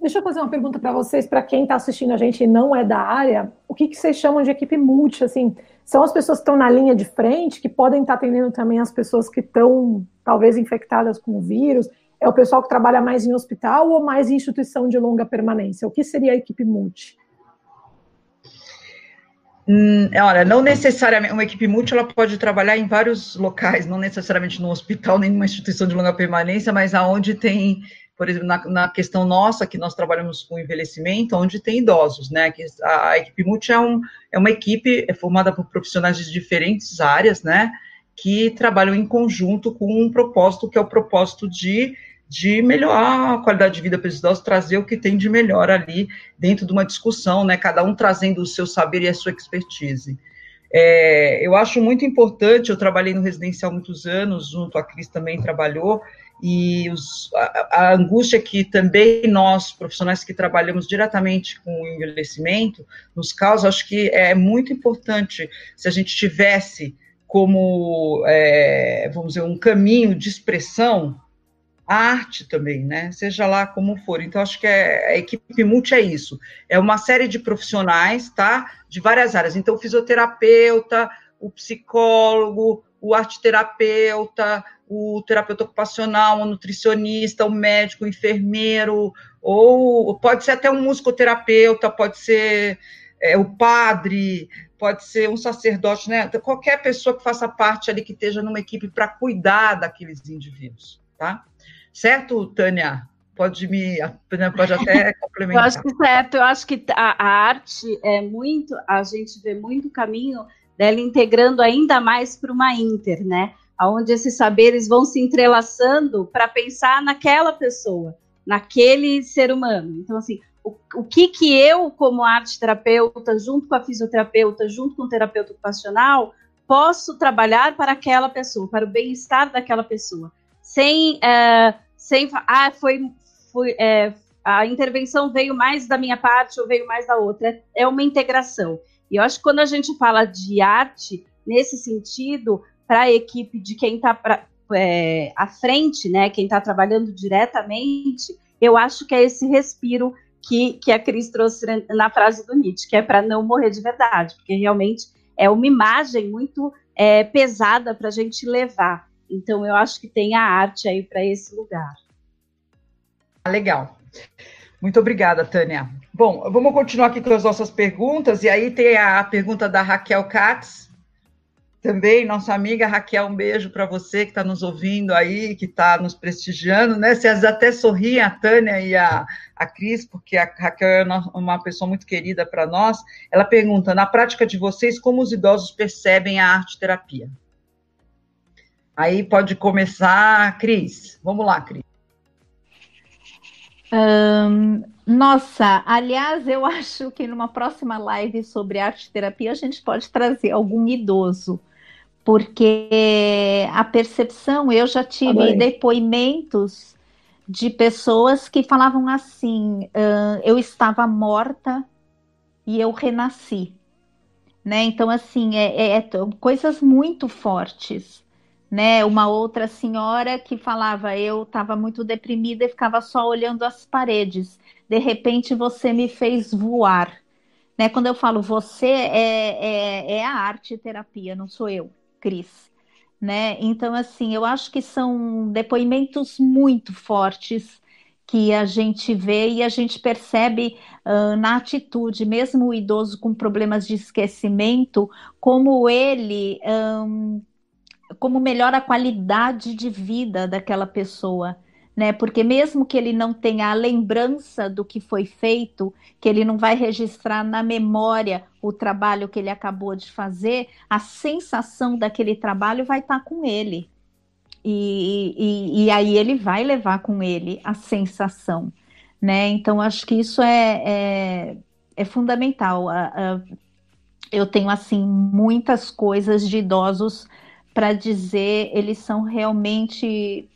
deixa eu fazer uma pergunta para vocês, para quem está assistindo a gente e não é da área, o que, que vocês chamam de equipe multi? Assim, são as pessoas que estão na linha de frente, que podem estar tá atendendo também as pessoas que estão talvez infectadas com o vírus? É o pessoal que trabalha mais em hospital ou mais em instituição de longa permanência? O que seria a equipe multi? Hum, olha, não necessariamente, uma equipe multi ela pode trabalhar em vários locais, não necessariamente no hospital, nem numa instituição de longa permanência, mas aonde tem, por exemplo, na, na questão nossa, que nós trabalhamos com envelhecimento, onde tem idosos, né? Que a, a equipe multi é, um, é uma equipe é formada por profissionais de diferentes áreas, né? Que trabalham em conjunto com um propósito, que é o propósito de de melhorar a qualidade de vida para os idosos, trazer o que tem de melhor ali dentro de uma discussão, né? Cada um trazendo o seu saber e a sua expertise. É, eu acho muito importante, eu trabalhei no residencial muitos anos, junto a Cris também trabalhou, e os, a, a, angústia que também nós, profissionais que trabalhamos diretamente com o envelhecimento, nos causa, acho que é muito importante se a gente tivesse como, é, vamos dizer, um caminho de expressão a arte também, né? Seja lá como for. Então, acho que é, a equipe multi é isso. É uma série de profissionais, tá? De várias áreas. Então, o fisioterapeuta, o psicólogo, o arteterapeuta, o terapeuta ocupacional, o nutricionista, o médico, o enfermeiro, ou pode ser até um musicoterapeuta, pode ser é, o padre, pode ser um sacerdote, né? Qualquer pessoa que faça parte ali, que esteja numa equipe para cuidar daqueles indivíduos, tá? Certo, Tânia? Pode me, Tânia pode até complementar. [laughs] eu acho que certo, eu acho que a, a arte é muito, a gente vê muito caminho dela integrando ainda mais para uma inter, né? Onde esses saberes vão se entrelaçando para pensar naquela pessoa, naquele ser humano. Então, assim, o, o que que eu, como arte terapeuta, junto com a fisioterapeuta, junto com o terapeuta ocupacional, posso trabalhar para aquela pessoa, para o bem-estar daquela pessoa sem, é, sem ah, foi, foi é, a intervenção veio mais da minha parte ou veio mais da outra. É uma integração. E eu acho que quando a gente fala de arte, nesse sentido, para a equipe de quem está é, à frente, né, quem está trabalhando diretamente, eu acho que é esse respiro que, que a Cris trouxe na frase do Nietzsche, que é para não morrer de verdade, porque realmente é uma imagem muito é, pesada para a gente levar. Então, eu acho que tem a arte aí para esse lugar. Legal. Muito obrigada, Tânia. Bom, vamos continuar aqui com as nossas perguntas. E aí tem a pergunta da Raquel Katz, também, nossa amiga Raquel, um beijo para você que está nos ouvindo aí, que está nos prestigiando, né? Vocês até sorriem, a Tânia e a, a Cris, porque a Raquel é uma pessoa muito querida para nós. Ela pergunta: na prática de vocês, como os idosos percebem a arte terapia? Aí pode começar, Cris. Vamos lá, Cris. Um, nossa, aliás, eu [laughs] acho que numa próxima live sobre arte terapia a gente pode trazer algum idoso, porque a percepção, eu já tive depoimentos de pessoas que falavam assim: uh, eu estava morta e eu renasci. Né? Então, assim, é, é, é coisas muito fortes né? Uma outra senhora que falava, eu estava muito deprimida e ficava só olhando as paredes. De repente você me fez voar. Né? Quando eu falo você, é, é, é a arte terapia, não sou eu, Cris. Né? Então, assim, eu acho que são depoimentos muito fortes que a gente vê e a gente percebe uh, na atitude, mesmo o idoso com problemas de esquecimento, como ele um, como melhora a qualidade de vida daquela pessoa. né? Porque mesmo que ele não tenha a lembrança do que foi feito, que ele não vai registrar na memória o trabalho que ele acabou de fazer, a sensação daquele trabalho vai estar tá com ele. E, e, e, aí ele vai levar com ele a sensação, né? Então acho que isso é, é, é fundamental. eu tenho assim muitas coisas de idosos para dizer, eles são realmente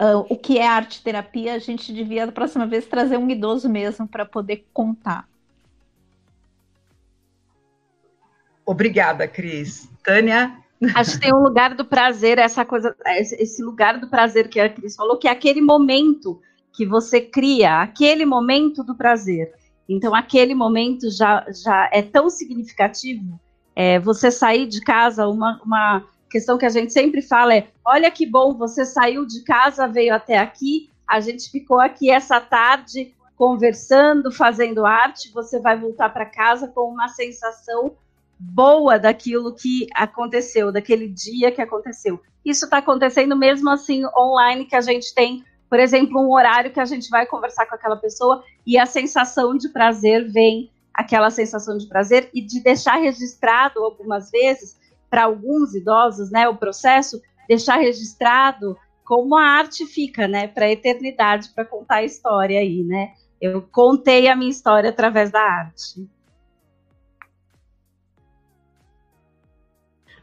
uh, o que é arte terapia, a gente devia da próxima vez trazer um idoso mesmo para poder contar. Obrigada, Cris. Tânia? Acho que tem um lugar do prazer, essa coisa, esse lugar do prazer que a Cris falou, que é aquele momento que você cria, aquele momento do prazer. Então, aquele momento já, já é tão significativo. É, você sair de casa, uma, uma questão que a gente sempre fala é: olha que bom, você saiu de casa, veio até aqui, a gente ficou aqui essa tarde conversando, fazendo arte, você vai voltar para casa com uma sensação boa daquilo que aconteceu, daquele dia que aconteceu. Isso está acontecendo mesmo assim online, que a gente tem, por exemplo, um horário que a gente vai conversar com aquela pessoa e a sensação de prazer vem, aquela sensação de prazer e de deixar registrado algumas vezes para alguns idosos, né, o processo, deixar registrado como a arte fica, né, para a eternidade, para contar a história aí, né? Eu contei a minha história através da arte.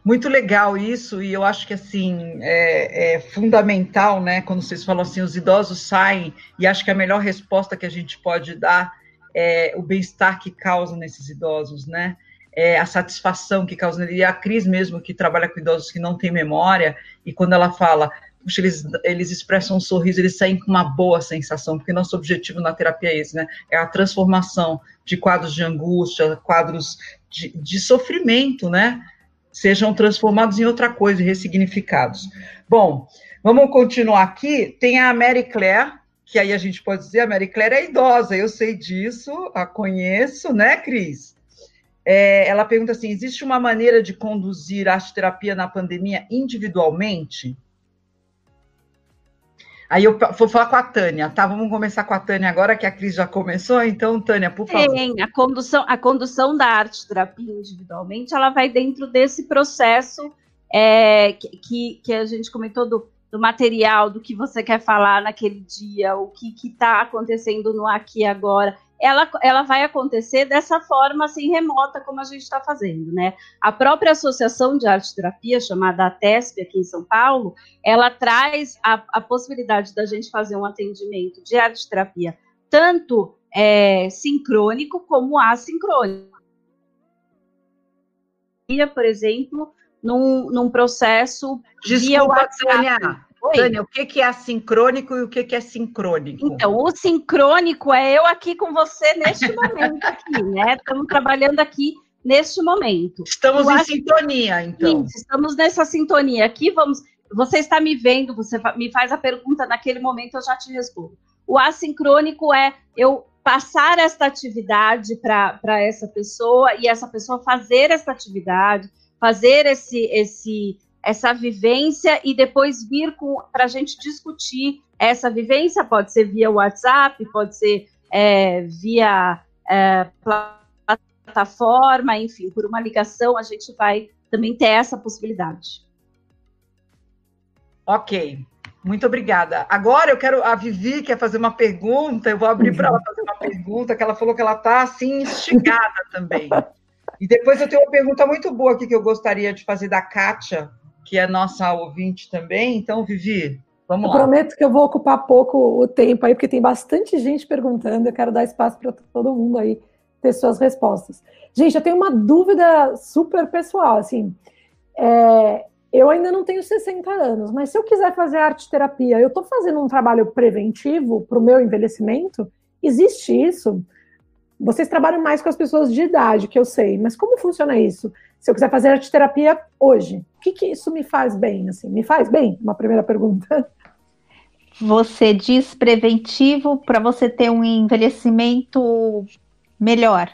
Muito legal isso, e eu acho que assim é, é, fundamental, né? Quando vocês falam assim, os idosos saem, e acho que a melhor resposta que a gente pode dar é o bem-estar que causa nesses idosos, né? é, a satisfação que causa nele. E a Cris mesmo, que trabalha com idosos que não têm memória, e quando ela fala, puxa, eles, eles expressam um sorriso, eles saem com uma boa sensação, porque nosso objetivo na terapia é esse, né? É a transformação de quadros de angústia, quadros de, de sofrimento, né? Sejam transformados em outra coisa, ressignificados. Bom, vamos continuar aqui. Tem a Mary Claire, que aí a gente pode dizer, a Mary Claire é idosa, eu sei disso, a conheço, né, Cris? É, ela pergunta assim: existe uma maneira de conduzir a arte terapia na pandemia individualmente? Aí eu vou falar com a Tânia, tá? Vamos começar com a Tânia agora, que a Cris já começou. Então, Tânia, por favor. Sim, a condução, a condução da arte terapia individualmente, ela vai dentro desse processo é, que, que a gente comentou do, do material, do que você quer falar naquele dia, o que está acontecendo no aqui e agora ela, ela vai acontecer dessa forma assim remota como a gente está fazendo, né? A própria Associação de Arte Terapia, chamada ATESP aqui em São Paulo, ela traz a, a possibilidade da gente fazer um atendimento de arte terapia tanto é, sincrônico como assincrônico. Por exemplo, num, num processo Desculpa. Tânia. Oi. Tânia, o que, é assincrônico e o que, é sincrônico? Então, o sincrônico é eu aqui com você neste momento aqui, né? Estamos trabalhando aqui neste momento. Estamos eu em sintonia, então. Isso, estamos nessa sintonia aqui, vamos. Você está me vendo, você me faz a pergunta naquele momento, eu já te respondo. O assincrônico é eu passar esta atividade para essa pessoa e essa pessoa fazer essa atividade, fazer esse, esse essa vivência e depois vir para a gente discutir essa vivência, pode ser via WhatsApp, pode ser é, via é, plataforma, enfim, por uma ligação, a gente vai também ter essa possibilidade. Ok, muito obrigada. Agora eu quero. A Vivi quer fazer uma pergunta, eu vou abrir para ela fazer uma pergunta, que ela falou que ela está assim, instigada também. [laughs] E depois eu tenho uma pergunta muito boa aqui que eu gostaria de fazer da Kátia, que é nossa ouvinte também. Então, Vivi, vamos eu lá. prometo que eu vou ocupar pouco o tempo aí, porque tem bastante gente perguntando. Eu quero dar espaço para todo mundo aí ter suas respostas. Gente, eu tenho uma dúvida super pessoal, assim. É, eu ainda não tenho 60 anos, mas se eu quiser fazer arte terapia, eu estou fazendo um trabalho preventivo para o meu envelhecimento? Existe isso? Vocês trabalham mais com as pessoas de idade, que eu sei, mas como funciona isso? Se eu quiser fazer arte terapia hoje, o que, que isso me faz bem? Assim, me faz bem? Uma primeira pergunta. Você diz preventivo para você ter um envelhecimento melhor.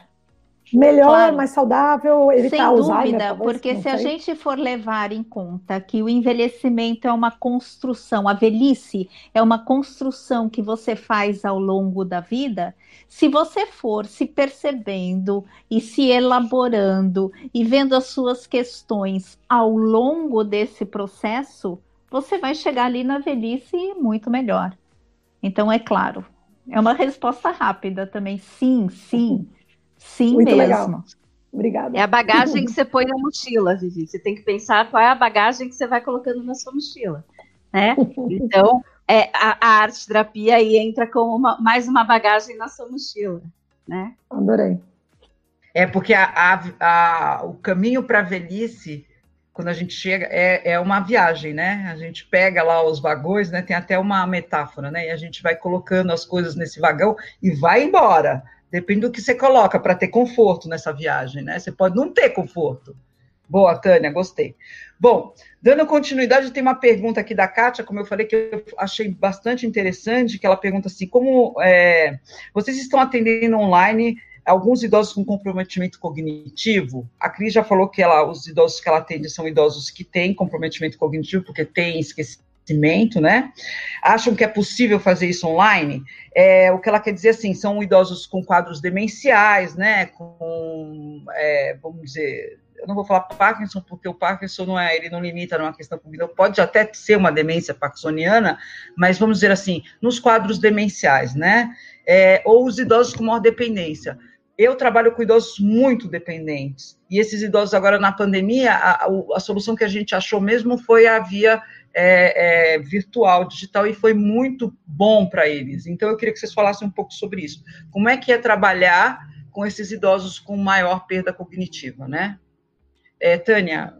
Melhor, claro. mais saudável, evitar Sem Alzheimer, dúvida, talvez, porque se a gente for levar em conta que o envelhecimento é uma construção, a velhice é uma construção que você faz ao longo da vida, se você for se percebendo e se elaborando e vendo as suas questões ao longo desse processo, você vai chegar ali na velhice muito melhor. Então, é claro, é uma resposta rápida também. Sim, sim. [laughs] Sim Muito mesmo. Legal. Obrigada. É a bagagem [laughs] que você põe na mochila, Vivi. Você tem que pensar qual é a bagagem que você vai colocando na sua mochila, né? Então, é, a, a arte terapia aí entra como uma, mais uma bagagem na sua mochila, né? Adorei. É porque a, a, a o caminho para a velhice, quando a gente chega, é, é uma viagem, né? A gente pega lá os vagões, né? Tem até uma metáfora, né? E a gente vai colocando as coisas nesse vagão e vai embora. Depende do que você coloca para ter conforto nessa viagem, né? Você pode não ter conforto. Boa, Tânia, gostei. Bom, dando continuidade, tem uma pergunta aqui da Kátia, como eu falei, que eu achei bastante interessante, que ela pergunta assim, como é, vocês estão atendendo online alguns idosos com comprometimento cognitivo? A Cris já falou que ela, os idosos que ela atende são idosos que têm comprometimento cognitivo, porque têm esquecimento conhecimento, né? Acham que é possível fazer isso online? É, o que ela quer dizer assim, são idosos com quadros demenciais, né? Com, é, vamos dizer, eu não vou falar Parkinson, porque o Parkinson não é, ele não limita numa questão cognitiva, pode até ser uma demência parkinsoniana, mas vamos dizer assim, nos quadros demenciais, né? É, ou os idosos com maior dependência. Eu trabalho com idosos muito dependentes, e esses idosos agora na pandemia, a, a, a solução que a gente achou mesmo foi a via é, é, virtual, digital, e foi muito bom para eles. Então, eu queria que vocês falassem um pouco sobre isso. Como é que é trabalhar com esses idosos com maior perda cognitiva, né? É, Tânia,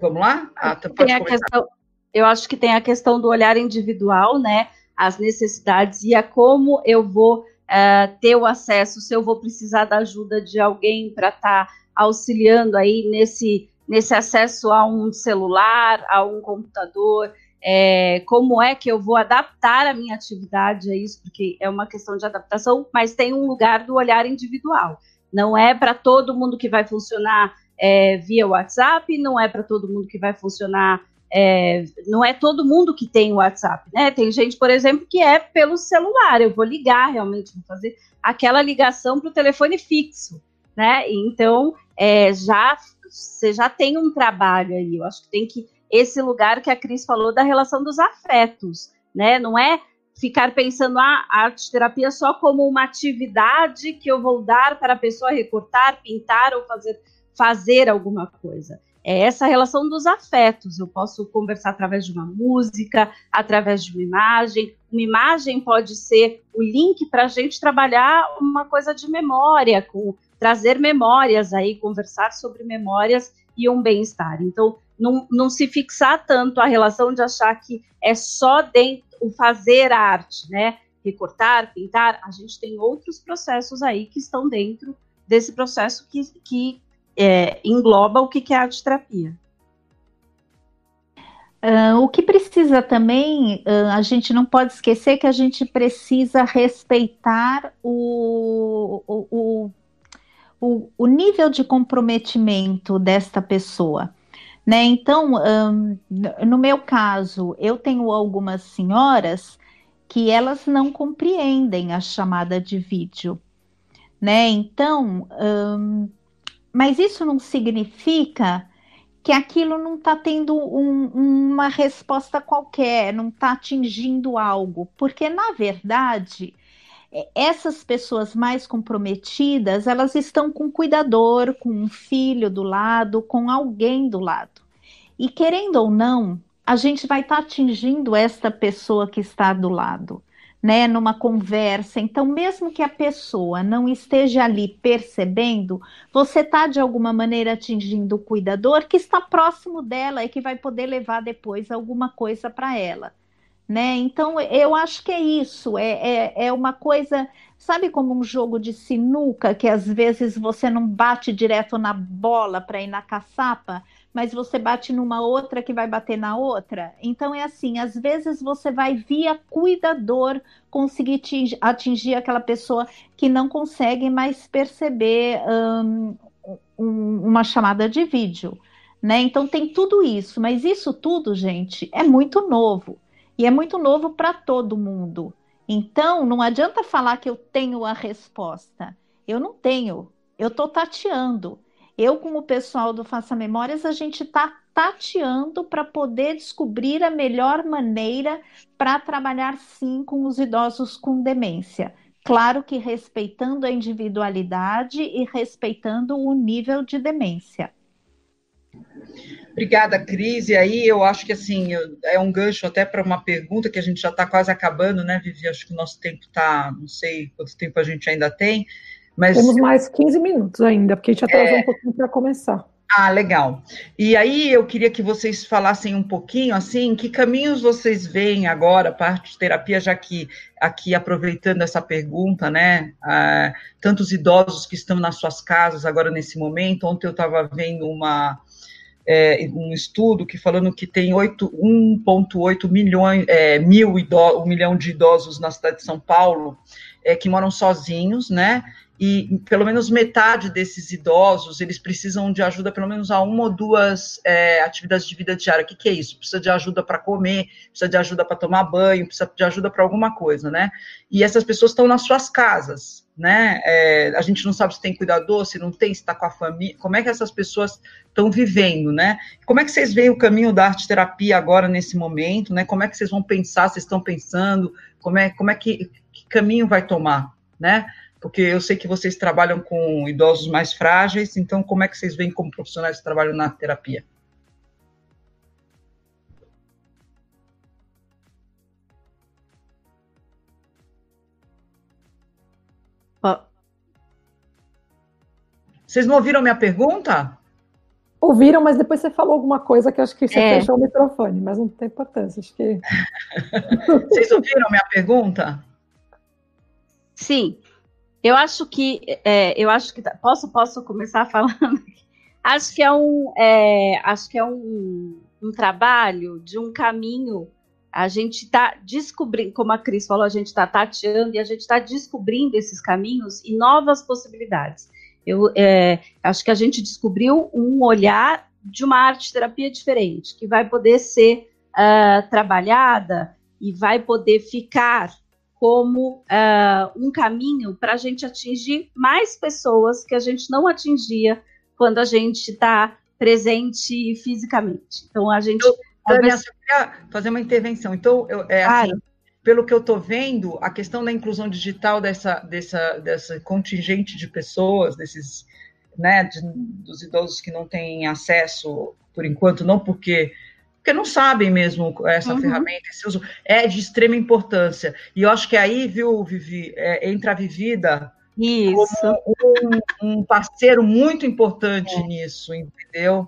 vamos lá? Ah, tem a questão, eu acho que tem a questão do olhar individual, né? As necessidades e a como eu vou uh, ter o acesso, se eu vou precisar da ajuda de alguém para estar tá auxiliando aí nesse nesse acesso a um celular, a um computador, é, como é que eu vou adaptar a minha atividade a isso, porque é uma questão de adaptação, mas tem um lugar do olhar individual. Não é para todo mundo que vai funcionar é, via WhatsApp, não é para todo mundo que vai funcionar. É, não é todo mundo que tem WhatsApp, né? Tem gente, por exemplo, que é pelo celular. Eu vou ligar realmente, vou fazer aquela ligação para o telefone fixo, né? Então, é, já você já tem um trabalho aí. Eu acho que tem que esse lugar que a Cris falou da relação dos afetos, né? Não é ficar pensando ah, a arte terapia só como uma atividade que eu vou dar para a pessoa recortar, pintar ou fazer fazer alguma coisa. É essa relação dos afetos. Eu posso conversar através de uma música, através de uma imagem. Uma imagem pode ser o link para a gente trabalhar uma coisa de memória, com trazer memórias aí, conversar sobre memórias e um bem-estar. Então, não, não se fixar tanto a relação de achar que é só dentro o fazer arte, né? Recortar, pintar, a gente tem outros processos aí que estão dentro desse processo que, que é, engloba o que, é arte terapia. Uh, o que precisa também, uh, a gente não pode esquecer que a gente precisa respeitar o, o o, o nível de comprometimento desta pessoa. Né? Então, no meu caso, eu tenho algumas senhoras que elas não compreendem a chamada de vídeo, né? Então, mas isso não significa que aquilo não está tendo um, uma resposta qualquer, não está atingindo algo, porque na verdade essas pessoas mais comprometidas, elas estão com um cuidador, com um filho do lado, com alguém do lado. E querendo ou não, a gente vai estar tá atingindo esta pessoa que está do lado, né, numa conversa. Então, mesmo que a pessoa não esteja ali percebendo, você está de alguma maneira atingindo o cuidador que está próximo dela e que vai poder levar depois alguma coisa para ela né? Então eu acho que é isso, é, é, é uma coisa Sabe como um jogo de sinuca que às vezes você não bate direto na bola para ir na caçapa, mas você bate numa outra que vai bater na outra? Então é assim, às vezes você vai via cuidador conseguir atingir aquela pessoa que não consegue mais perceber um, um, uma chamada de vídeo. Né? Então tem tudo isso, mas isso tudo, gente, é muito novo. E é muito novo para todo mundo. Então, não adianta falar que eu tenho a resposta. Eu não tenho. Eu estou tateando. Eu, com o pessoal do Faça Memórias, a gente está tateando para poder descobrir a melhor maneira para trabalhar sim com os idosos com demência. Claro que respeitando a individualidade e respeitando o nível de demência. Obrigada, Cris. E aí eu acho que assim é um gancho até para uma pergunta que a gente já está quase acabando, né, Vivi? Acho que o nosso tempo está, não sei quanto tempo a gente ainda tem, mas temos mais 15 minutos ainda, porque a gente atrasou é... um pouquinho para começar. Ah, legal. E aí eu queria que vocês falassem um pouquinho, assim, que caminhos vocês veem agora, parte de terapia, já que aqui aproveitando essa pergunta, né, tantos idosos que estão nas suas casas agora nesse momento. Ontem eu estava vendo uma é, um estudo que falando que tem 1,8 milhões, é, mil idosos, um milhão de idosos na cidade de São Paulo é, que moram sozinhos, né? E pelo menos metade desses idosos eles precisam de ajuda, pelo menos a uma ou duas é, atividades de vida diária. O que, que é isso? Precisa de ajuda para comer, precisa de ajuda para tomar banho, precisa de ajuda para alguma coisa, né? E essas pessoas estão nas suas casas, né? É, a gente não sabe se tem cuidador, se não tem, se está com a família. Como é que essas pessoas estão vivendo, né? Como é que vocês veem o caminho da arte terapia agora nesse momento, né? Como é que vocês vão pensar? Vocês estão pensando? Como é, como é que, que caminho vai tomar, né? Porque eu sei que vocês trabalham com idosos mais frágeis, então como é que vocês veem como profissionais que trabalham na terapia? Vocês não ouviram minha pergunta? Ouviram, mas depois você falou alguma coisa que acho que você é. fechou o microfone, mas não tem importância, acho que. [laughs] [laughs] Vocês ouviram minha pergunta? Sim. Eu acho que é, eu acho que posso posso começar [laughs] falando. acho que é um é, acho que é um, um trabalho de um caminho a gente está descobrindo, como a Cris falou, a gente está tateando e a gente está descobrindo esses caminhos e novas possibilidades. Eu é, acho que a gente descobriu um olhar de uma arte terapia diferente, que vai poder ser uh, trabalhada e vai poder ficar como uh, um caminho para a gente atingir mais pessoas que a gente não atingia quando a gente está presente fisicamente. Então a gente. Eu, talvez... eu queria fazer uma intervenção. Então, eu, é assim, pelo que eu estou vendo, a questão da inclusão digital dessa, dessa, dessa contingente de pessoas, desses, né, de, dos idosos que não têm acesso, por enquanto, não porque porque não sabem mesmo essa uhum. ferramenta, esse uso, é de extrema importância. E eu acho que aí, viu, Vivi, é, entra a Vivida Isso. como um, um parceiro muito importante é. nisso, entendeu?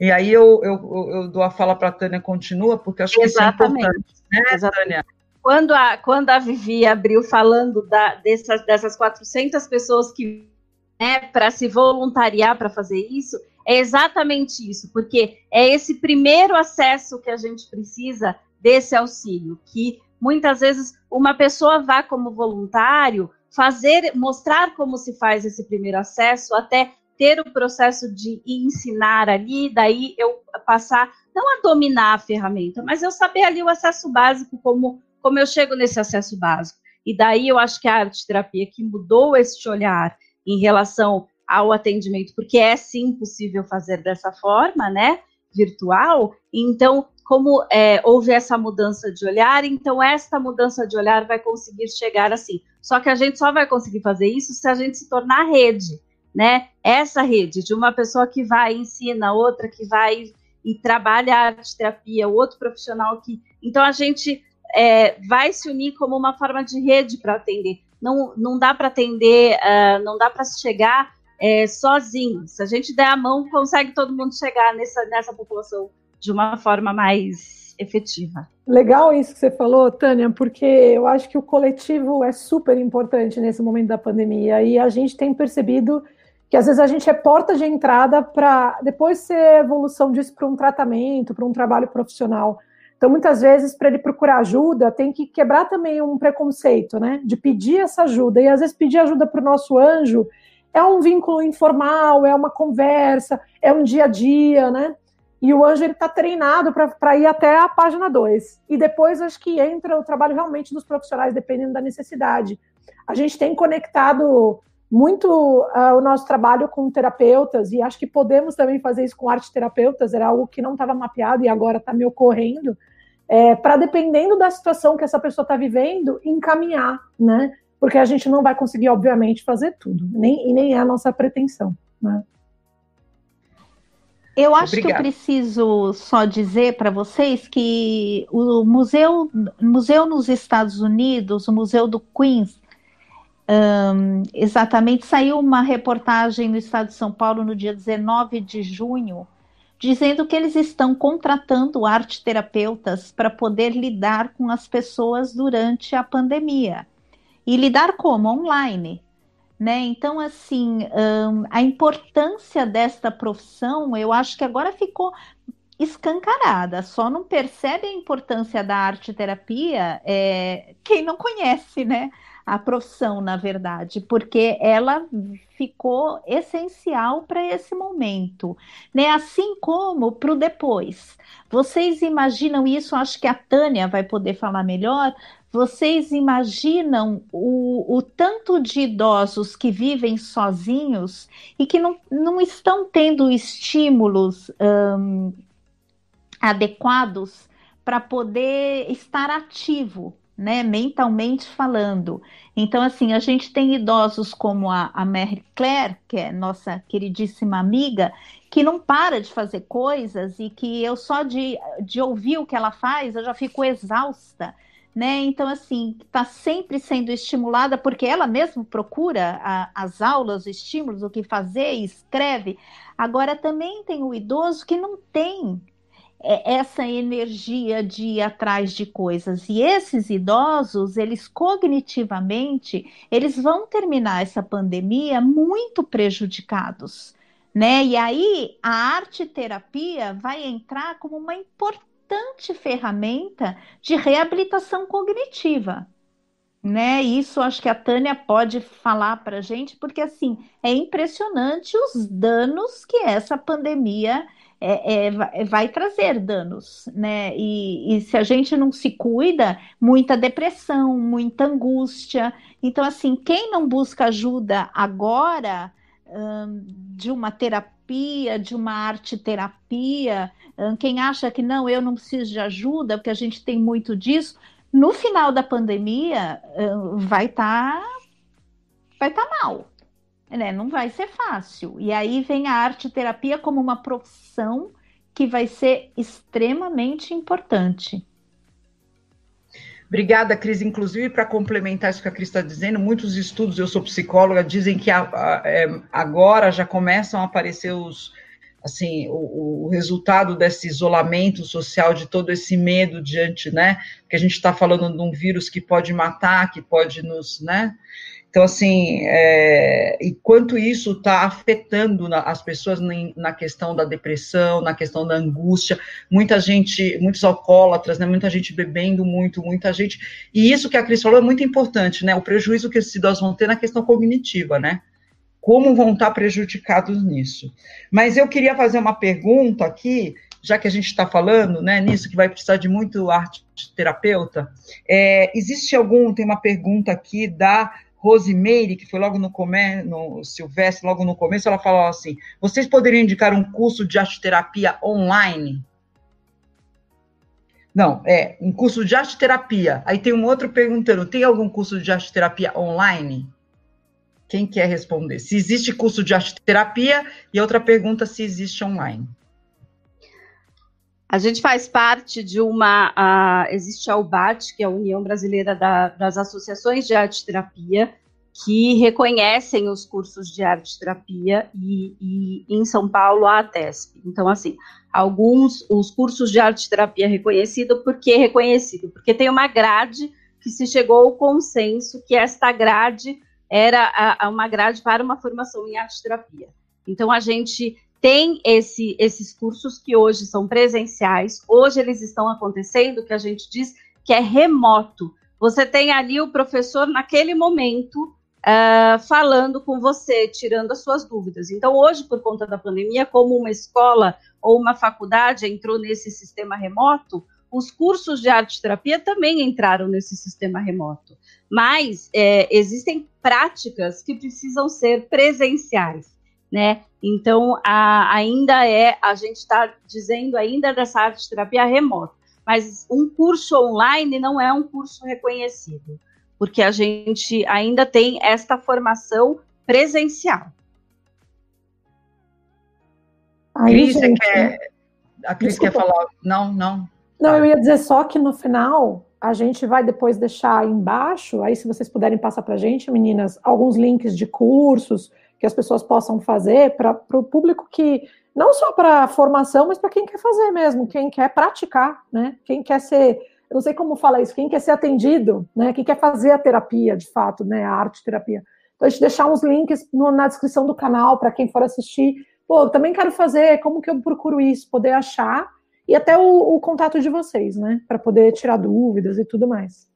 E aí eu, eu, eu dou a fala para a Tânia, continua, porque acho Exatamente. que isso é importante, né, Exatamente. Tânia? Quando a, quando a Vivi abriu falando da, dessas, dessas 400 pessoas que, né, para se voluntariar para fazer isso, é exatamente isso, porque é esse primeiro acesso que a gente precisa desse auxílio, que muitas vezes uma pessoa vá como voluntário fazer, mostrar como se faz esse primeiro acesso, até ter o processo de ensinar ali, daí eu passar não a dominar a ferramenta, mas eu saber ali o acesso básico como como eu chego nesse acesso básico. E daí eu acho que a arte terapia que mudou este olhar em relação ao atendimento, porque é sim possível fazer dessa forma, né, virtual. Então, como é, houve essa mudança de olhar, então esta mudança de olhar vai conseguir chegar assim. Só que a gente só vai conseguir fazer isso se a gente se tornar rede, né? Essa rede de uma pessoa que vai ensina, outra que vai e trabalha a arte terapia, outro profissional que. Então a gente é, vai se unir como uma forma de rede para atender. Não, não dá para atender, uh, não dá para chegar é, sozinho. Se a gente der a mão, consegue todo mundo chegar nessa, nessa população de uma forma mais efetiva. Legal isso que você falou, Tânia, porque eu acho que o coletivo é super importante nesse momento da pandemia e a gente tem percebido que às vezes a gente é porta de entrada para depois ser evolução disso para um tratamento, para um trabalho profissional. Então, muitas vezes, para ele procurar ajuda, tem que quebrar também um preconceito, né? De pedir essa ajuda. E às vezes pedir ajuda para o nosso anjo é um vínculo informal, é uma conversa, é um dia a dia, né? E o anjo ele está treinado para ir até a página 2. E depois acho que entra o trabalho realmente dos profissionais, dependendo da necessidade. A gente tem conectado muito uh, o nosso trabalho com terapeutas, e acho que podemos também fazer isso com arte terapeutas, era algo que não estava mapeado e agora está me ocorrendo, é, para dependendo da situação que essa pessoa está vivendo, encaminhar, né? Porque a gente não vai conseguir, obviamente, fazer tudo, nem, e nem é a nossa pretensão, né? Eu acho Obrigado. que eu preciso só dizer para vocês que o museu, museu nos Estados Unidos, o Museu do Queens, um, exatamente, saiu uma reportagem no estado de São Paulo no dia 19 de junho, dizendo que eles estão contratando arte terapeutas para poder lidar com as pessoas durante a pandemia. E lidar como? Online. Né? Então, assim, um, a importância desta profissão, eu acho que agora ficou escancarada. Só não percebe a importância da arte terapia é, quem não conhece, né? A profissão, na verdade, porque ela ficou essencial para esse momento, né? Assim como para o depois. Vocês imaginam isso? Acho que a Tânia vai poder falar melhor. Vocês imaginam o, o tanto de idosos que vivem sozinhos e que não, não estão tendo estímulos um, adequados para poder estar ativo, né, mentalmente falando. Então, assim, a gente tem idosos como a, a Mary Claire, que é nossa queridíssima amiga, que não para de fazer coisas e que eu só de, de ouvir o que ela faz, eu já fico exausta. Né? Então, assim, está sempre sendo estimulada, porque ela mesma procura a, as aulas, os estímulos, o que fazer, escreve. Agora, também tem o idoso que não tem essa energia de ir atrás de coisas. E esses idosos, eles cognitivamente, eles vão terminar essa pandemia muito prejudicados, né? E aí a arte terapia vai entrar como uma importante ferramenta de reabilitação cognitiva. Né? Isso acho que a Tânia pode falar para gente, porque assim é impressionante os danos que essa pandemia é, é, vai trazer danos, né? E, e, se a gente não se cuida, muita depressão, muita angústia. Então, assim, quem não busca ajuda agora hum, de uma terapia, de uma arte terapia, hum, quem acha que não, eu não preciso de ajuda, porque a gente tem muito disso, no final da pandemia hum, vai estar tá, vai tá mal né? Não vai ser fácil. E aí vem a arte terapia como uma profissão que vai ser extremamente importante. Obrigada, Cris. Inclusive, para complementar isso que a Cris está dizendo, muitos estudos, eu sou psicóloga, dizem que a, a, é, agora já começam a aparecer os, assim, o, o, resultado desse isolamento social, de todo esse medo diante, né? Que a gente está falando de um vírus que pode matar, que pode nos, né? Então, assim, é, enquanto isso está afetando na, as pessoas na questão da depressão, na questão da angústia, muita gente, muitos alcoólatras, né, muita gente bebendo muito, muita gente. E isso que a Cris falou é muito importante, né? O prejuízo que esses idosos vão ter na questão cognitiva, né? Como vão estar prejudicados nisso. Mas eu queria fazer uma pergunta aqui, já que a gente está falando né, nisso, que vai precisar de muito arte terapeuta. É, existe algum, tem uma pergunta aqui da Rosimeire, que foi logo no começo, no Silvestre, logo no começo, ela falou assim: vocês poderiam indicar um curso de arte-terapia online? Não, é um curso de arte-terapia. Aí tem um outro perguntando: tem algum curso de arte-terapia online? Quem quer responder? Se existe curso de arte-terapia, e outra pergunta se existe online. A gente faz parte de uma. Uh, existe a UBAT, que é a União Brasileira da, das Associações de Arte Terapia, que reconhecem os cursos de arte terapia e, e em São Paulo a ATESP. Então, assim, alguns os cursos de arte terapia reconhecido, por que reconhecido? Porque tem uma grade que se chegou ao consenso que esta grade era a, a uma grade para uma formação em arte terapia. Então, a gente tem esse, esses cursos que hoje são presenciais, hoje eles estão acontecendo, que a gente diz que é remoto. Você tem ali o professor naquele momento uh, falando com você, tirando as suas dúvidas. Então, hoje, por conta da pandemia, como uma escola ou uma faculdade entrou nesse sistema remoto, os cursos de arte terapia também entraram nesse sistema remoto. Mas é, existem práticas que precisam ser presenciais, né? Então, a, ainda é, a gente está dizendo ainda dessa arte terapia remota, mas um curso online não é um curso reconhecido porque a gente ainda tem esta formação presencial. Aí, Cris, gente, quer, a Cris desculpa. quer falar? Não, não. Não, eu ia dizer só que no final a gente vai depois deixar embaixo, aí se vocês puderem passar para a gente, meninas, alguns links de cursos que as pessoas possam fazer para o público que, não só para formação, mas para quem quer fazer mesmo, quem quer praticar, né? Quem quer ser eu não sei como fala isso, quem quer ser atendido, né? Quem quer fazer a terapia, de fato, né? A arte terapia. Então, a gente deixar uns links no, na descrição do canal para quem for assistir. Pô, eu também quero fazer, como que eu procuro isso? Poder achar e até o, o contato de vocês, né? Para poder tirar dúvidas e tudo mais.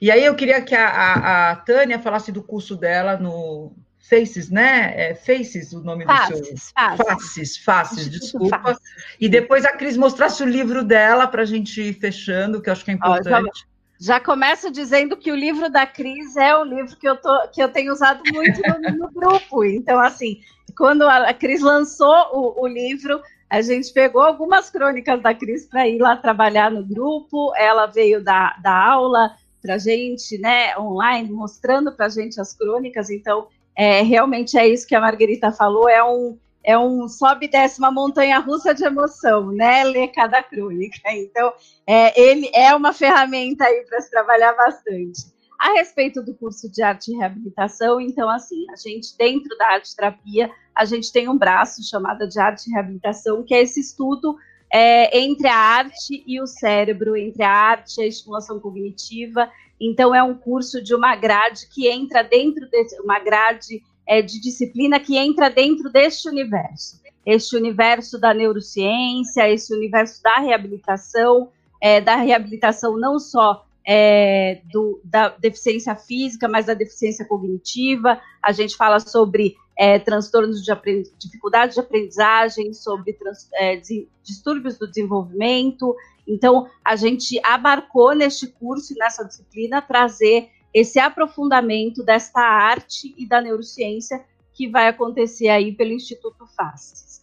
E aí eu queria que a, a, a Tânia falasse do curso dela no, Faces, né? É Faces o nome faces, do seu. Faces, faces, faces desculpa. Faces. E depois a Cris mostrasse o livro dela para a gente ir fechando, que eu acho que é importante. Ó, já, já, começo dizendo que o livro da Cris é um livro que eu, tô, que eu tenho usado muito no, no grupo. Então, assim, quando a Cris lançou o, o livro, a gente pegou algumas crônicas da Cris para ir lá trabalhar no grupo. Ela veio da, da aula para gente, né, online, mostrando para gente as crônicas. Então, é, realmente é isso que a Margarita falou, é um, é um sobe e desce uma montanha russa de emoção, né? Ler cada crônica. Então, é, ele é uma ferramenta aí para se trabalhar bastante. A respeito do curso de arte e reabilitação, então, assim, a gente, dentro da arte terapia, a gente tem um braço chamado de arte e reabilitação, que é esse estudo é, entre a arte e o cérebro, entre a arte e a estimulação cognitiva, então, é um curso de uma grade que entra dentro de uma grade é, de disciplina que entra dentro deste universo. Este universo da neurociência, esse universo da reabilitação, é, da reabilitação não só é, do, da deficiência física, mas da deficiência cognitiva. A gente fala sobre é, transtornos de dificuldade de aprendizagem, sobre trans, é, distúrbios do desenvolvimento, então, a gente abarcou neste curso e nessa disciplina trazer esse aprofundamento desta arte e da neurociência que vai acontecer aí pelo Instituto Faces,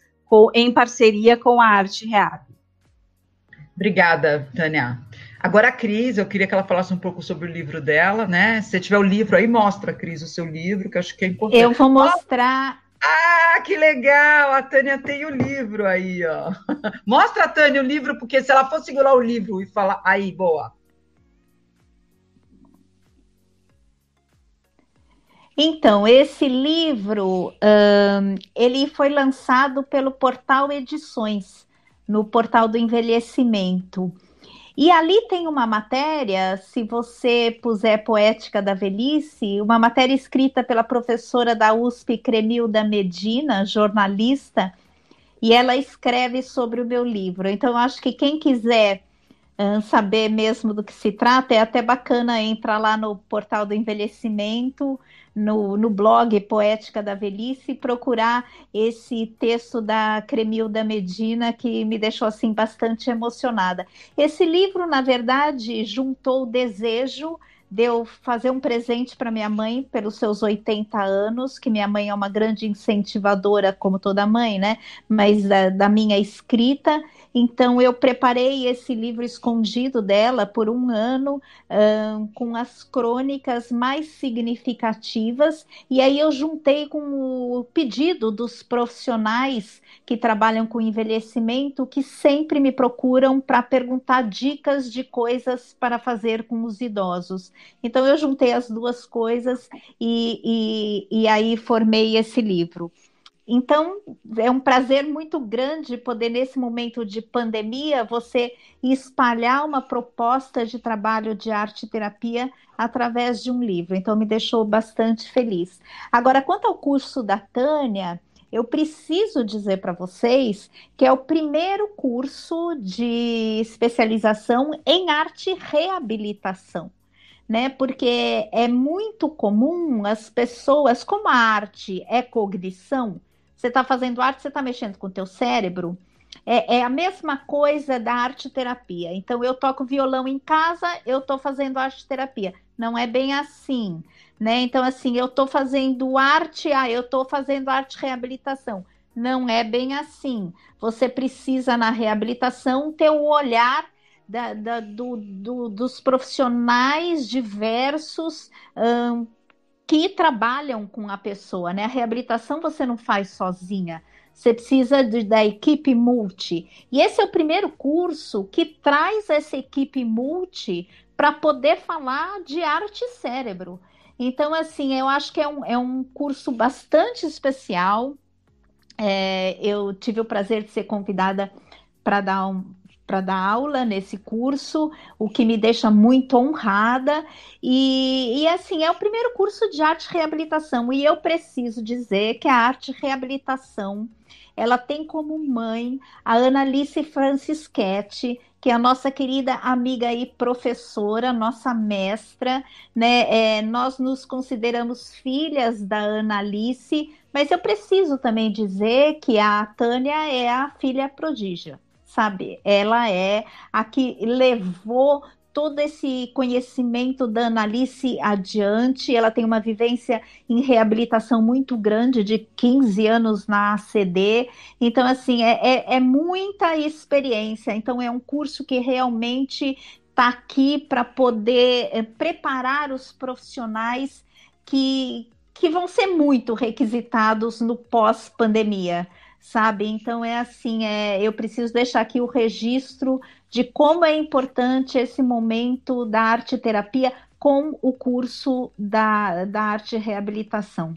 em parceria com a Arte Reab. Obrigada, Tânia. Agora, a Cris, eu queria que ela falasse um pouco sobre o livro dela, né? Se tiver o livro aí, mostra, Cris, o seu livro, que eu acho que é importante. Eu vou mostrar ah, que legal! A Tânia tem o livro aí, ó. [laughs] Mostra a Tânia o livro, porque se ela for segurar o livro e falar. Aí, boa. Então, esse livro, um, ele foi lançado pelo Portal Edições, no Portal do Envelhecimento. E ali tem uma matéria, se você puser Poética da Velhice, uma matéria escrita pela professora da USP, Cremilda Medina, jornalista, e ela escreve sobre o meu livro. Então, acho que quem quiser saber mesmo do que se trata, é até bacana entrar lá no portal do envelhecimento no, no blog Poética da Velhice e procurar esse texto da Cremilda Medina que me deixou assim bastante emocionada. Esse livro, na verdade, juntou o desejo de eu fazer um presente para minha mãe pelos seus 80 anos, que minha mãe é uma grande incentivadora, como toda mãe, né? Mas da, da minha escrita, então, eu preparei esse livro escondido dela por um ano, com as crônicas mais significativas, e aí eu juntei com o pedido dos profissionais que trabalham com envelhecimento, que sempre me procuram para perguntar dicas de coisas para fazer com os idosos. Então eu juntei as duas coisas e, e, e aí formei esse livro. Então, é um prazer muito grande poder, nesse momento de pandemia, você espalhar uma proposta de trabalho de arte e terapia através de um livro. Então, me deixou bastante feliz. Agora, quanto ao curso da Tânia, eu preciso dizer para vocês que é o primeiro curso de especialização em arte reabilitação. Né, porque é muito comum as pessoas, como a arte é cognição, você está fazendo arte, você está mexendo com o teu cérebro. É, é, a mesma coisa da arte terapia. Então, eu toco violão em casa, eu estou fazendo arte terapia. Não é bem assim, né? Então, assim, eu estou fazendo arte, ah, eu estou fazendo arte reabilitação. Não é bem assim. Você precisa, na reabilitação, ter o olhar da, da, do, do, dos profissionais diversos um, que trabalham com a pessoa, né? A reabilitação você não faz sozinha. Você precisa de, da equipe multi. E esse é o primeiro curso que traz essa equipe multi para poder falar de arte e cérebro. Então, assim, eu acho que é um, é um curso bastante especial. É, eu tive o prazer de ser convidada para dar um, para dar aula nesse curso, o que me deixa muito honrada. E, e, assim, é o primeiro curso de arte reabilitação. E eu preciso dizer que a arte reabilitação ela tem como mãe a Annalice Francischetti, que é a nossa querida amiga e professora, nossa mestra, né? É, nós nos consideramos filhas da Annalice, mas eu preciso também dizer que a Tânia é a filha prodígia sabe? Ela é a que levou todo esse conhecimento da Analice adiante. Ela tem uma vivência em reabilitação muito grande, de 15 anos na ACD. Então, assim, é, é, é muita experiência. Então, é um curso que realmente está aqui para poder é, preparar os profissionais que, que vão ser muito requisitados no pós-pandemia sabe? Então é assim, é, eu preciso deixar aqui o registro de como é importante esse momento da arte terapia com o curso da, da arte reabilitação.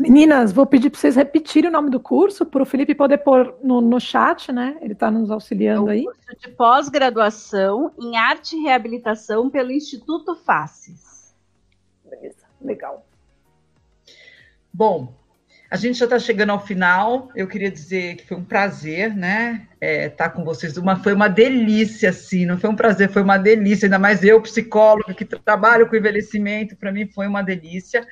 Meninas, vou pedir para vocês repetirem o nome do curso, para o Felipe poder pôr no, no chat, né? Ele está nos auxiliando é um aí. Curso de pós-graduação em arte e reabilitação pelo Instituto Faces. Beleza, legal. Bom, a gente já está chegando ao final. Eu queria dizer que foi um prazer, né? Estar é, tá com vocês. Uma, foi uma delícia, assim. Não foi um prazer, foi uma delícia. Ainda mais eu, psicóloga, que trabalho com envelhecimento, para mim foi uma delícia.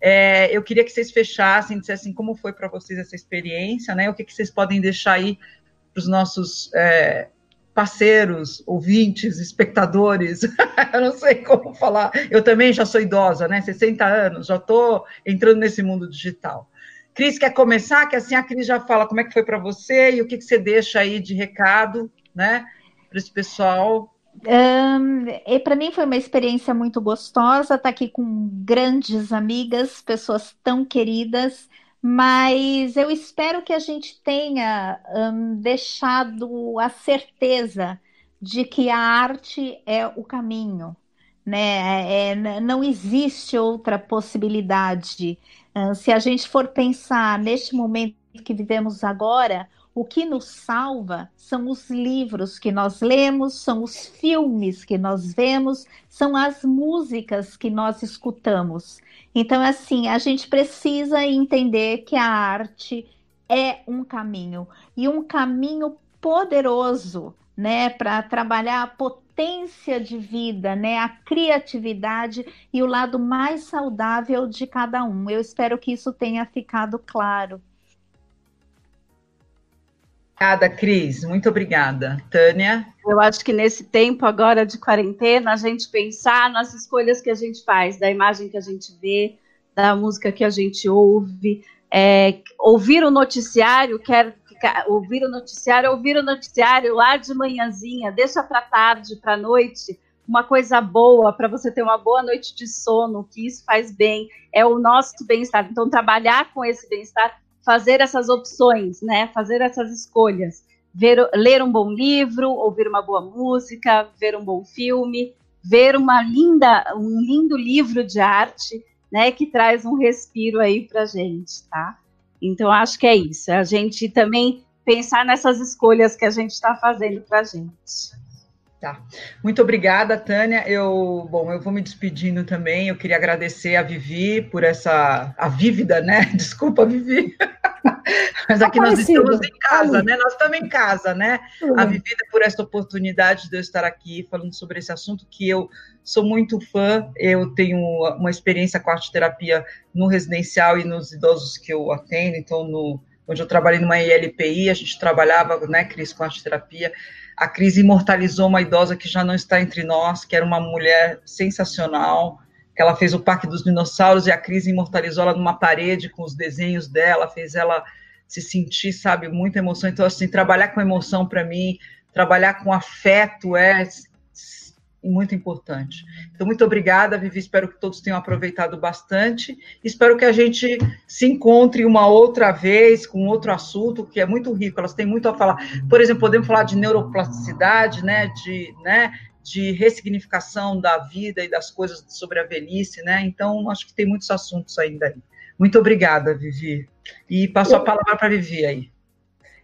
É, eu queria que vocês fechassem, dissessem como foi para vocês essa experiência, né? O que, que vocês podem deixar aí para os nossos é, parceiros, ouvintes, espectadores, [laughs] eu não sei como falar. Eu também já sou idosa, né? 60 anos, já estou entrando nesse mundo digital. Cris, quer começar? Que assim a Cris já fala como é que foi para você e o que, que você deixa aí de recado, né, para esse pessoal. Um, e para mim foi uma experiência muito gostosa estar tá aqui com grandes amigas, pessoas tão queridas, mas eu espero que a gente tenha um, deixado a certeza de que a arte é o caminho, né? É, é não existe outra possibilidade. Ah, se a gente for pensar neste momento que vivemos agora, o que nos salva são os livros que nós lemos, são os filmes que nós vemos, são as músicas que nós escutamos. Então, assim, a gente precisa entender que a arte é um caminho e um caminho poderoso, né, para trabalhar a potência potência de vida, né, a criatividade e o lado mais saudável de cada um. Eu espero que isso tenha ficado claro. Obrigada, Cris. Muito obrigada. Tânia? Eu acho que nesse tempo agora de quarentena, a gente pensar nas escolhas que a gente faz, da imagem que a gente vê, da música que a gente ouve, é, ouvir o noticiário quer ouvir o noticiário, ouvir o noticiário lá de manhãzinha, deixa para tarde, para noite, uma coisa boa para você ter uma boa noite de sono, que isso faz bem, é o nosso bem-estar. Então, trabalhar com esse bem-estar, fazer essas opções, né? Fazer essas escolhas. Ver, ler um bom livro, ouvir uma boa música, ver um bom filme, ver uma linda, um lindo livro de arte, né, que traz um respiro aí para gente, tá? Então acho que é isso. A gente também pensar nessas escolhas que a gente está fazendo para gente. Tá. Muito obrigada, Tânia. Eu, bom, eu vou me despedindo também. Eu queria agradecer a Vivi por essa, a vívida, né? [laughs] Desculpa, Vivi. [laughs] Mas aqui nós estamos em casa, né? Nós estamos em casa, né? Uhum. A Vivida por essa oportunidade de eu estar aqui falando sobre esse assunto que eu sou muito fã. Eu tenho uma experiência com arte terapia no residencial e nos idosos que eu atendo. Então, no, onde eu trabalhei numa ILPI, a gente trabalhava, né, Cris, com arte terapia a crise imortalizou uma idosa que já não está entre nós, que era uma mulher sensacional, que ela fez o Parque dos Dinossauros e a crise imortalizou ela numa parede com os desenhos dela, fez ela se sentir, sabe, muita emoção. Então, assim, trabalhar com emoção para mim, trabalhar com afeto é muito importante. Então, muito obrigada, Vivi. Espero que todos tenham aproveitado bastante. Espero que a gente se encontre uma outra vez com outro assunto que é muito rico. Elas têm muito a falar. Por exemplo, podemos falar de neuroplasticidade, né? De, né? de ressignificação da vida e das coisas sobre a velhice, né? Então, acho que tem muitos assuntos ainda aí. Muito obrigada, Vivi. E passo a palavra para Vivi aí.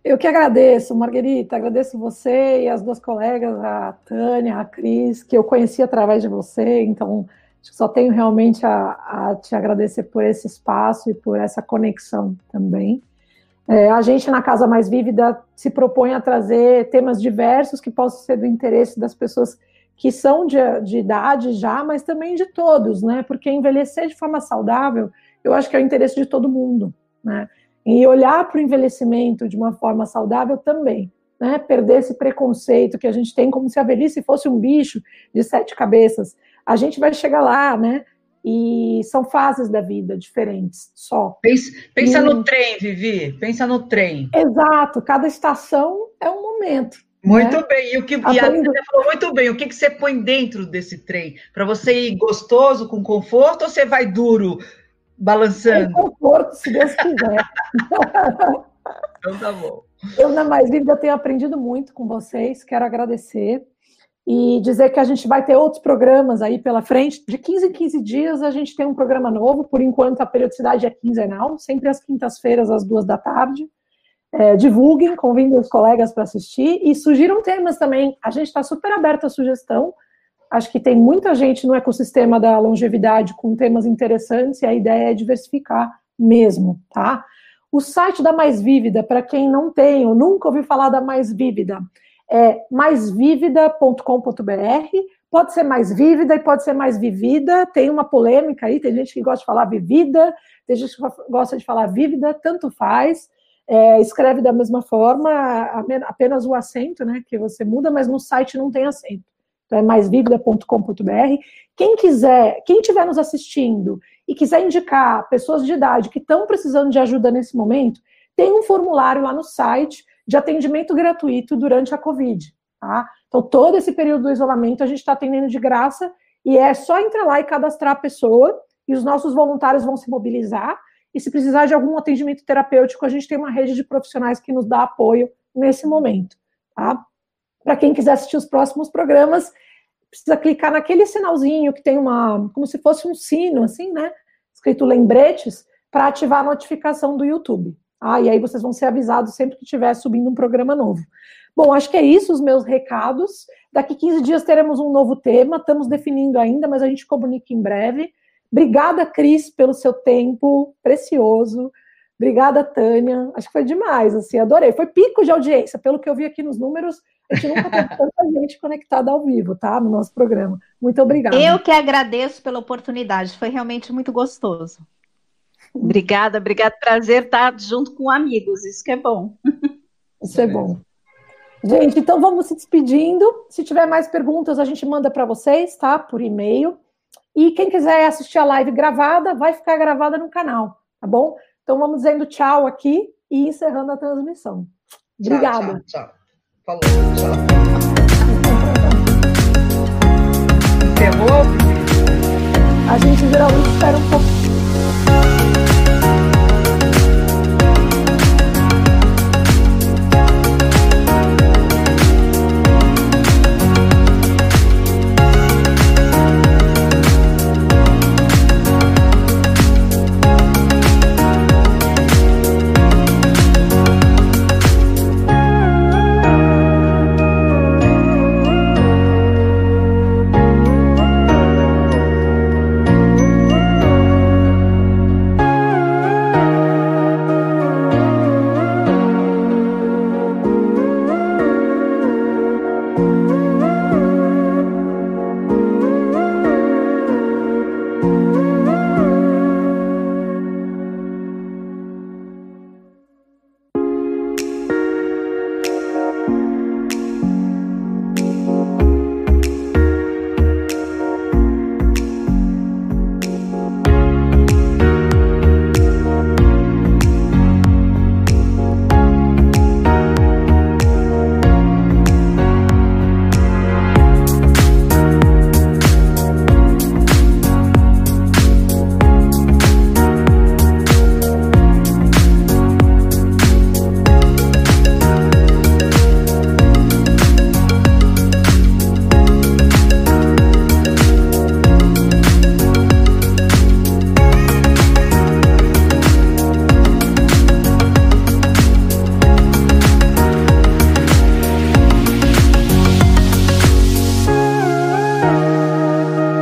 Eu que agradeço, Marguerita, agradeço você e as duas colegas, a Tânia, a Cris, que eu conheci através de você, então só tenho realmente a, a te agradecer por esse espaço e por essa conexão também. É, a gente na Casa Mais Vívida se propõe a trazer temas diversos que possam ser do interesse das pessoas que são de, de idade já, mas também de todos, né? Porque envelhecer de forma saudável, eu acho que é o interesse de todo mundo, né? E olhar para o envelhecimento de uma forma saudável também. Né? Perder esse preconceito que a gente tem como se a velhice fosse um bicho de sete cabeças. A gente vai chegar lá, né? E são fases da vida diferentes, só. Pensa, pensa e... no trem, Vivi. Pensa no trem. Exato. Cada estação é um momento. Muito né? bem. E o que e a você falou muito bem. O que, que você põe dentro desse trem? Para você ir gostoso, com conforto, ou você vai duro, balançando. Com conforto, se Deus quiser. [laughs] então tá bom. Eu, na Mais Vida, tenho aprendido muito com vocês, quero agradecer e dizer que a gente vai ter outros programas aí pela frente. De 15 em 15 dias a gente tem um programa novo, por enquanto a periodicidade é quinzenal, sempre às quintas-feiras, às duas da tarde. É, divulguem, convidem os colegas para assistir e sugiram temas também. A gente está super aberto à sugestão. Acho que tem muita gente no ecossistema da longevidade com temas interessantes e a ideia é diversificar mesmo, tá? O site da Mais Vívida, para quem não tem ou nunca ouviu falar da Mais Vívida, é maisvívida.com.br. Pode ser mais vívida e pode ser mais vivida. Tem uma polêmica aí, tem gente que gosta de falar vivida, tem gente que gosta de falar vívida, tanto faz. É, escreve da mesma forma, apenas o acento, né? Que você muda, mas no site não tem acento é maisvívida.com.br. Quem quiser, quem estiver nos assistindo e quiser indicar pessoas de idade que estão precisando de ajuda nesse momento, tem um formulário lá no site de atendimento gratuito durante a Covid. Tá? Então, todo esse período do isolamento a gente está atendendo de graça e é só entrar lá e cadastrar a pessoa e os nossos voluntários vão se mobilizar. E se precisar de algum atendimento terapêutico, a gente tem uma rede de profissionais que nos dá apoio nesse momento. Tá? Para quem quiser assistir os próximos programas, precisa clicar naquele sinalzinho que tem uma, como se fosse um sino, assim, né? Escrito lembretes, para ativar a notificação do YouTube. Ah, e aí vocês vão ser avisados sempre que estiver subindo um programa novo. Bom, acho que é isso os meus recados. Daqui 15 dias teremos um novo tema, estamos definindo ainda, mas a gente comunica em breve. Obrigada, Cris, pelo seu tempo precioso. Obrigada, Tânia. Acho que foi demais, assim, adorei. Foi pico de audiência, pelo que eu vi aqui nos números, a gente nunca teve tanta gente conectada ao vivo, tá? No nosso programa. Muito obrigada. Eu que agradeço pela oportunidade, foi realmente muito gostoso. Obrigada, obrigada. Prazer estar junto com amigos, isso que é bom. Isso é bom. Gente, então vamos se despedindo. Se tiver mais perguntas, a gente manda para vocês, tá? Por e-mail. E quem quiser assistir a live gravada, vai ficar gravada no canal, tá bom? Então vamos dizendo tchau aqui e encerrando a transmissão. Obrigada. Tchau, tchau. Falou. Encerrou? A gente geralmente espera um pouco.